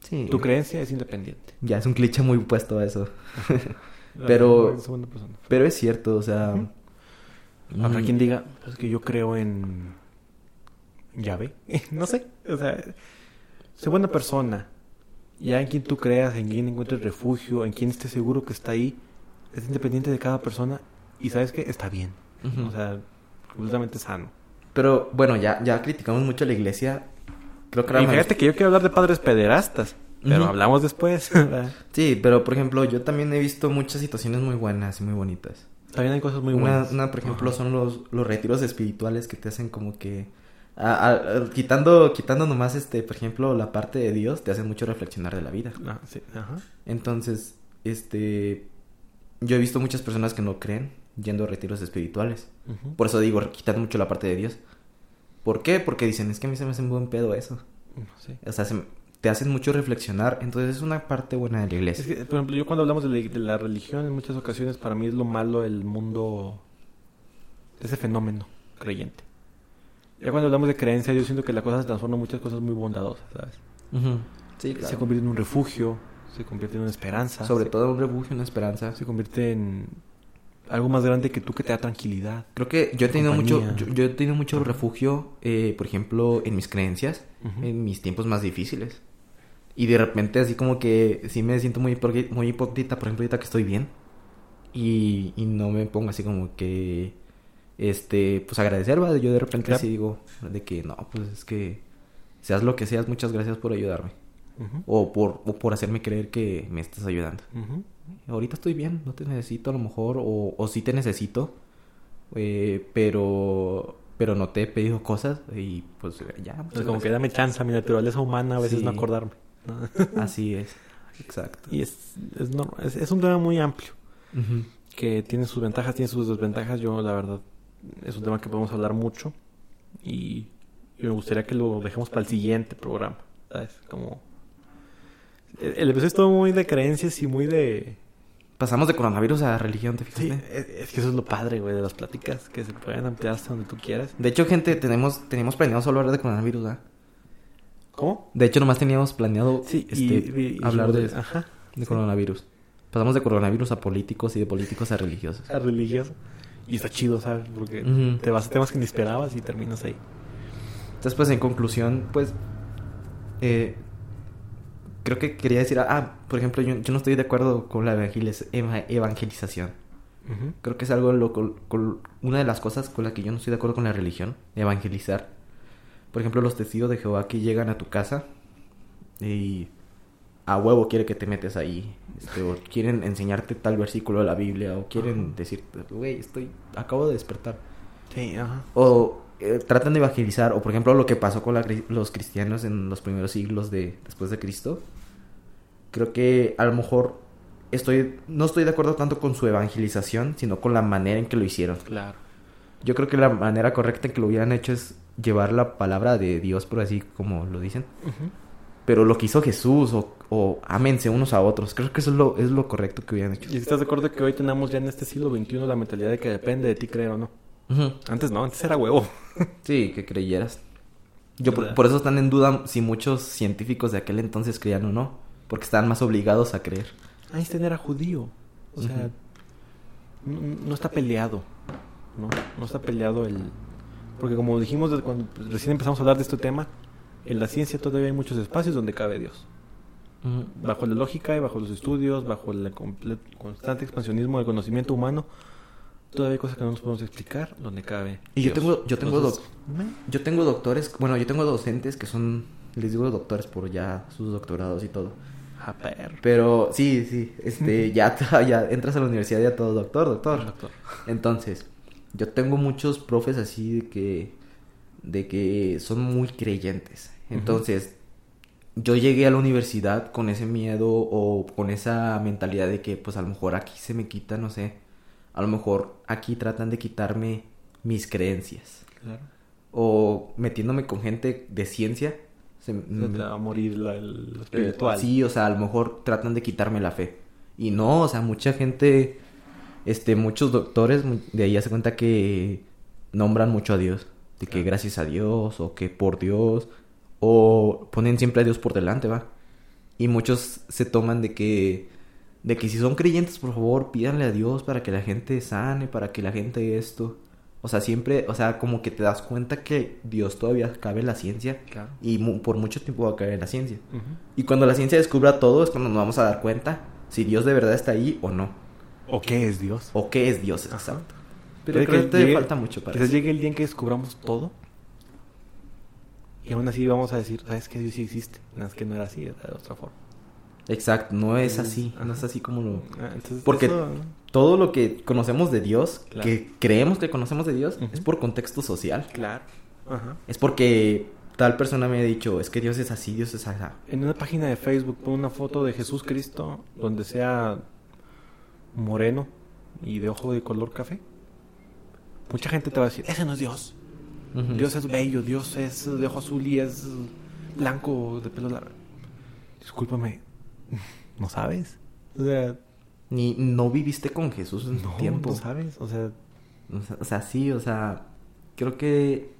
Sí. Tu creencia es independiente. Ya es un cliché muy puesto a eso. Pero- es. Pero es cierto, o sea... Habrá mm, quien diga, es que yo creo en llave. no sé. O sea, sé buena persona. Ya en quien tú creas, en quien encuentres refugio, en quien estés seguro que está ahí, es independiente de cada persona y sabes que está bien. O sea, completamente sano. Pero bueno, ya, ya criticamos mucho a la iglesia. Creo que Y que yo quiero hablar de padres pederastas, pero hablamos después. Sí, pero por ejemplo, yo también he visto muchas situaciones muy buenas y muy bonitas. También hay cosas muy buenas. una, por ejemplo, son los, los retiros espirituales que te hacen como que... a- a- a- quitando, quitando nomás, este, por ejemplo, la parte de Dios, te hacen mucho reflexionar de la vida. Ah, sí, ajá. Entonces, este... Yo he visto muchas personas que no creen yendo a retiros espirituales. Por eso digo, quitando mucho la parte de Dios. ¿Por qué? Porque dicen, es que a mí se me hace un buen pedo eso. Sí. O sea, se- te hacen mucho reflexionar. Entonces es una parte buena de la iglesia. Es que, por ejemplo, yo cuando hablamos de la, de la religión, en muchas ocasiones para mí es lo malo el mundo, ese fenómeno creyente. Ya cuando hablamos de creencia, yo siento que la cosa se transforma en muchas cosas muy bondadosas, ¿sabes? Sí, Se claro. convierte en un refugio, se convierte en una esperanza. Sobre se, todo un refugio, una esperanza. se convierte en algo más grande que tú que te da tranquilidad. Creo que yo he tenido mucho, yo, yo he tenido mucho refugio, eh, por ejemplo, en mis creencias, en mis tiempos más difíciles. Y de repente así como que sí me siento muy, muy hipócrita, por ejemplo, ahorita que estoy bien. Y, y no me pongo así como que, este, pues agradecer, ¿va? Yo de repente Claro. así digo, de que no, pues es que seas lo que seas, muchas gracias por ayudarme. O por, o por hacerme creer que me estás ayudando. Ujú. Ahorita estoy bien, no te necesito a lo mejor, o, o sí te necesito, eh, pero, pero no te he pedido cosas y pues ya. Entonces, como que dame chance, mi naturaleza humana a veces Sí. no acordarme. ¿no? Así es, exacto. y es, es, normal, es, es un tema muy amplio. Que tiene sus ventajas, tiene sus desventajas. Yo, la verdad, es un tema que podemos hablar mucho. Y, y me gustaría que lo dejemos para el siguiente programa. ¿Sabes? Como. El, episodio es todo muy de creencias y muy de. Pasamos de coronavirus a religión, ¿te Sí, fijaste? es, es que eso es lo padre, güey, de las pláticas, que se pueden ampliar hasta donde tú quieras. De hecho, gente, tenemos, teníamos planeado solo hablar de coronavirus, ¿verdad? ¿Cómo? De hecho, nomás teníamos planeado Sí, este, y, y- y hablar de, Ajá. de sí. coronavirus. Pasamos de coronavirus a políticos y de políticos a religiosos. A religioso. Y está chido, ¿sabes? Porque te vas a temas que ni esperabas y terminas ahí. Entonces, pues en conclusión, pues eh, creo que quería decir, ah, por ejemplo, yo, yo no estoy de acuerdo con la evangeliz- eva- evangelización. Creo que es algo, lo, con, con- una de las cosas con la que yo no estoy de acuerdo con la religión, evangelizar. Por ejemplo, los testigos de Jehová que llegan a tu casa y a huevo quiere que te metes ahí, este, o quieren enseñarte tal versículo de la Biblia, o quieren decirte, güey, estoy, acabo de despertar. Sí, ajá. O eh, tratan de evangelizar, o por ejemplo lo que pasó con la los cristianos en los primeros siglos de después de Cristo. Creo que a lo mejor estoy no estoy de acuerdo tanto con su evangelización, sino con la manera en que lo hicieron. Claro. Yo creo que la manera correcta en que lo hubieran hecho es llevar la palabra de Dios, por así como lo dicen. Pero lo que hizo Jesús, o, o ámense unos a otros, creo que eso es lo, es lo correcto que hubieran hecho. ¿Y estás de acuerdo que hoy tenemos ya en este siglo XXI la mentalidad de que depende de ti creer o no? Antes no, antes era huevo. Sí, que creyeras. Yo por, eso están en duda si muchos científicos de aquel entonces creían o no, porque estaban más obligados a creer. Einstein era judío. O sea, no, no está peleado. ¿no? No está peleado el... Porque como dijimos desde cuando pues, recién empezamos a hablar de este tema, En la ciencia todavía hay muchos espacios donde cabe Dios. Bajo la lógica y bajo los estudios, bajo el constante expansionismo del conocimiento humano, todavía hay cosas que no nos podemos explicar donde cabe. Y yo tengo, yo tengo, Entonces, yo tengo doctores, bueno, yo tengo docentes que son, les digo doctores por ya sus doctorados y todo. a ver. Pero sí, sí, este, ya, ya entras a la universidad ya todo doctor, doctor. Doctor. Entonces, yo tengo muchos profes así de que, de que son muy creyentes. Entonces, yo llegué a la universidad con ese miedo o con esa mentalidad de que, pues a lo mejor aquí se me quita, no sé, a lo mejor aquí tratan de quitarme mis creencias. Claro. O metiéndome con gente de ciencia. se- Se te va a morir la, el lo espiritual. eh, Sí, o sea, a lo mejor tratan de quitarme la fe. Y no, o sea, mucha gente, este, muchos doctores de ahí hace cuenta que nombran mucho a Dios. De que gracias a Dios, o que por Dios, o ponen siempre a Dios por delante, va. Y muchos se toman de que, de que si son creyentes, por favor, pídanle a Dios para que la gente sane, para que la gente esto. O sea, siempre, o sea, como que te das cuenta que Dios todavía cabe en la ciencia. Claro. Y mu- por mucho tiempo va a caer en la ciencia. Y cuando la ciencia descubra todo es cuando nos vamos a dar cuenta si Dios de verdad está ahí o no. ¿O qué es Dios? O qué es Dios, Ajá. exacto. Pero creo que llegue- falta mucho para Quizás llegue el día en que descubramos todo. Y aún así vamos a decir, ¿sabes qué? Dios sí existe. No, es que no era así, era de otra forma. Exacto, no es así. No es así como lo... Ah, entonces, Porque eso- todo lo que conocemos de Dios, Claro. que creemos que conocemos de Dios, es por contexto social. Claro. Ajá. Es porque tal persona me ha dicho, es que Dios es así, Dios es así. En una página de Facebook pon una foto de Jesús Cristo donde sea moreno y de ojo de color café. Mucha gente te va a decir, ese no es Dios. Dios es bello, Dios es de ojo azul y es blanco de pelo largo. Discúlpame, ¿no sabes? O sea, Ni no viviste con Jesús en no, tiempo. no sabes. O sea, O sea, o sea, sí, o sea, creo que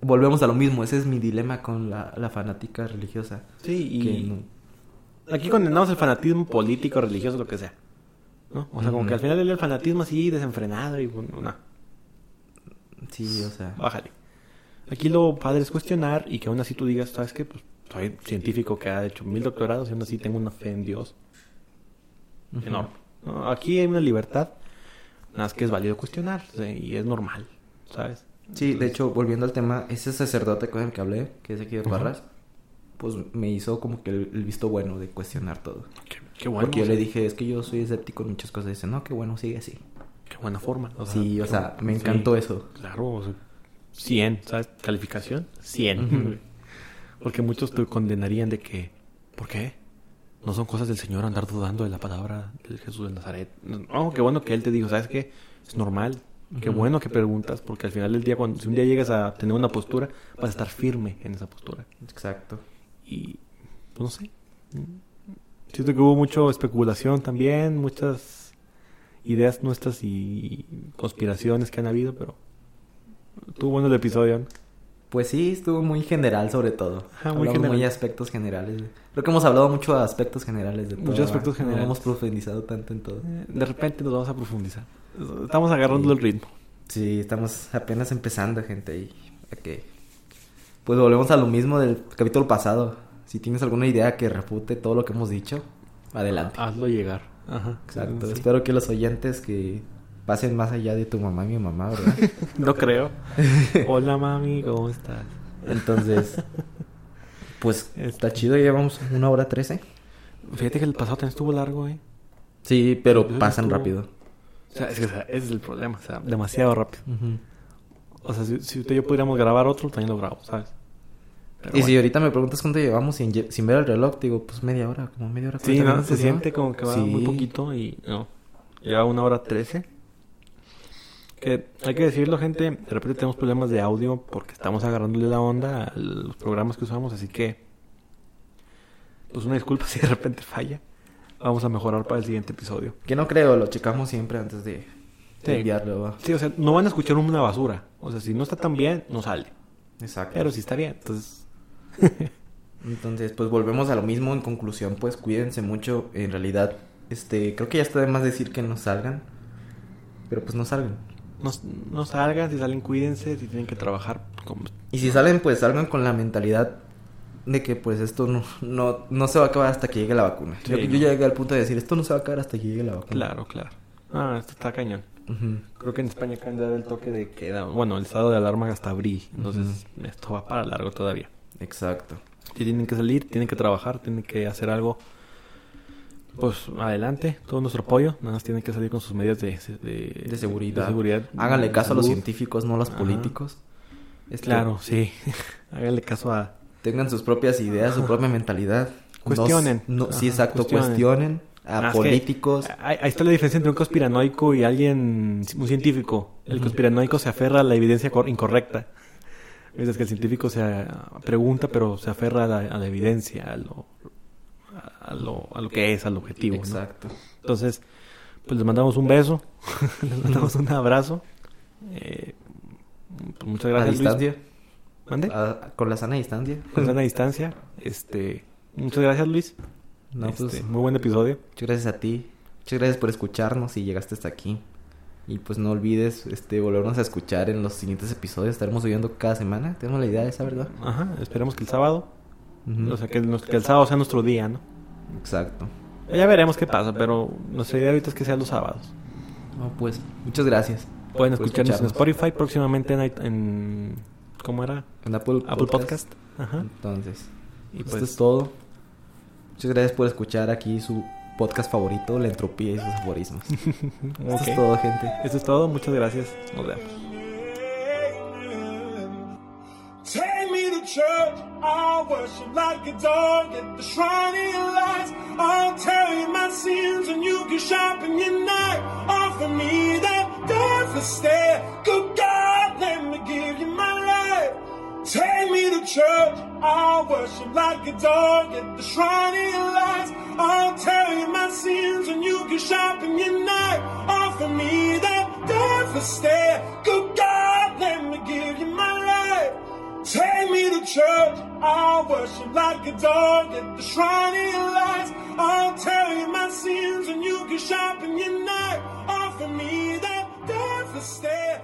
volvemos a lo mismo. Ese es mi dilema con la, la fanática religiosa. sí, Que y no- aquí condenamos el fanatismo político, religioso, lo que sea. ¿no? O sea, como que al final el fanatismo así desenfrenado y bueno, no. Sí, o sea. Bájale. Aquí lo padre es cuestionar y que aún así tú digas, ¿sabes qué? Pues soy científico que ha hecho mil doctorados y aún así tengo una fe en Dios enorme. ¿no? Aquí hay una libertad, nada más que es válido cuestionar sí, y es normal, ¿sabes? Sí, de hecho, volviendo al tema, ese sacerdote con el que hablé, que es aquí de. Parras, pues me hizo como que el, el visto bueno de cuestionar todo. Qué, qué bueno. Porque yo le dije, es que yo soy escéptico en muchas cosas. Y dice, no, qué bueno, sigue así. Qué buena forma. sí, o sea, me Sí, encantó eso. Claro, o sea, 100, ¿sabes? Calificación, 100. Ujú. Porque muchos te condenarían de que, ¿por qué? No son cosas del Señor andar dudando de la palabra del Jesús de Nazaret. No, qué bueno que Él te dijo, ¿sabes qué? Es normal. Qué bueno que preguntas, porque al final del día, cuando si un día llegas a tener una postura, vas a estar firme en esa postura. Exacto. Y, pues no sé. Siento que hubo mucha especulación también, muchas ideas nuestras y conspiraciones que han habido, pero estuvo bueno el episodio. ¿no? Pues sí, estuvo muy general sobre todo. Ajá, muy general. muy aspectos generales. Creo que hemos hablado mucho de aspectos generales de todo. Muchos aspectos generales. No hemos profundizado tanto en todo. Eh, De repente nos vamos a profundizar. Estamos agarrando el ritmo. Sí, estamos apenas empezando, gente. Y ok. Pues volvemos a lo mismo del capítulo pasado. Si tienes alguna idea que refute todo lo que hemos dicho, adelante. Hazlo llegar. Ajá. Exacto. Sí. Espero que los oyentes que pasen más allá de tu mamá y mi mamá, ¿verdad? No creo. Hola mami, ¿cómo estás? Entonces, pues Este. está chido, ya llevamos una hora trece. Fíjate que el pasado también estuvo largo, ¿eh? Sí, pero Entonces pasan estuvo- rápido. O sea, es que o sea, ese es el problema, o sea, demasiado rápido. O sea, si, si usted y yo pudiéramos grabar otro, también lo grabo, ¿sabes? Pero Y si ahorita me preguntas cuánto llevamos sin, ver el reloj, digo, pues media hora, como media hora. Sí, 40 ¿no? Se siente como que va Sí. muy poquito y no. Lleva una hora trece. Que hay que decirlo, gente. De repente tenemos problemas de audio porque estamos agarrándole la onda a los programas que usamos, así que. Pues una disculpa si de repente falla. Vamos a mejorar para el siguiente episodio. Que no creo, lo checamos siempre antes de, Sí. enviarlo. ¿va? Sí, o sea, no van a escuchar una basura. O sea, si no está tan bien, no sale. Exacto. Pero si está bien, entonces. Entonces, pues volvemos a lo mismo. En conclusión, pues cuídense mucho. En realidad, este, creo que ya está de más decir que no salgan. Pero pues no salgan. No, no salgan, si salen, cuídense. Si tienen que trabajar, como- Y si salen, pues salgan con la mentalidad de que pues esto no, no, no se va a acabar hasta que llegue la vacuna. Sí, yo, no. yo llegué al punto de decir, esto no se va a acabar hasta que llegue la vacuna. Claro, claro. Ah, esto está cañón. Creo que en España acaban de dar el toque de queda. Bueno, el estado de alarma hasta abril. Entonces, esto va para largo todavía. Exacto. Si tienen que salir, tienen que trabajar, tienen que hacer algo. Pues adelante, todo nuestro apoyo. Nada más tienen que salir con sus medidas de, de, De seguridad. de seguridad. Háganle caso a los científicos, no a los Ajá. políticos. Este, Claro, sí. Háganle caso a. Tengan sus propias ideas, su propia mentalidad. Cuestionen. No, sí, Ajá, exacto, cuestionen. cuestionen, a Ah, es que políticos. Ahí, está la diferencia entre un conspiranoico y alguien, un científico. El conspiranoico se aferra a la evidencia cor- incorrecta. Mientras que el científico se ah, pregunta, pero se aferra a la, a la evidencia, a lo, a, lo, a lo que es, al objetivo. ¿no? Exacto. Entonces, pues les mandamos un beso, les mandamos un abrazo. Eh, pues muchas a gracias, Luis. ¿Mande? a- con la sana distancia. Con sana distancia. Este, muchas gracias, Luis. No, Este, pues, muy buen episodio. muchas gracias a ti. Muchas gracias por escucharnos y llegaste hasta aquí. Y pues no olvides este volvernos a escuchar en los siguientes episodios. Estaremos subiendo cada semana. Tenemos la idea de esa, ¿verdad? Ajá, esperemos que el sábado, o sea, que el, que el sábado sea nuestro día, ¿no? Exacto. Ya veremos qué pasa, pero nuestra idea ahorita es que sean los sábados. No, pues, muchas gracias. Pueden escucharnos en. Spotify, próximamente en, en ¿cómo era? En Apple, Apple Podcast. Ajá. Entonces, Y esto pues, es todo. Muchas gracias por escuchar aquí su podcast favorito, La Entropía y sus aforismos. ok. Esto es todo, gente. Esto es todo, muchas gracias. Nos vemos. Church, I'll worship like a dog at the shrine of your lights. I'll tell you my sins and you can sharpen your knife. Offer me that deathless stare. Good God, let me give you my life. Take me to church, I'll worship like a dog at the shrine of your lights. I'll tell you my sins and you can sharpen your knife. Offer me that deathless stare. Good God, let me give you my life. Take me to church, I'll worship like a dog at the shrine of your lights. I'll tell you my sins and you can sharpen your knife. Offer me that deathless stare.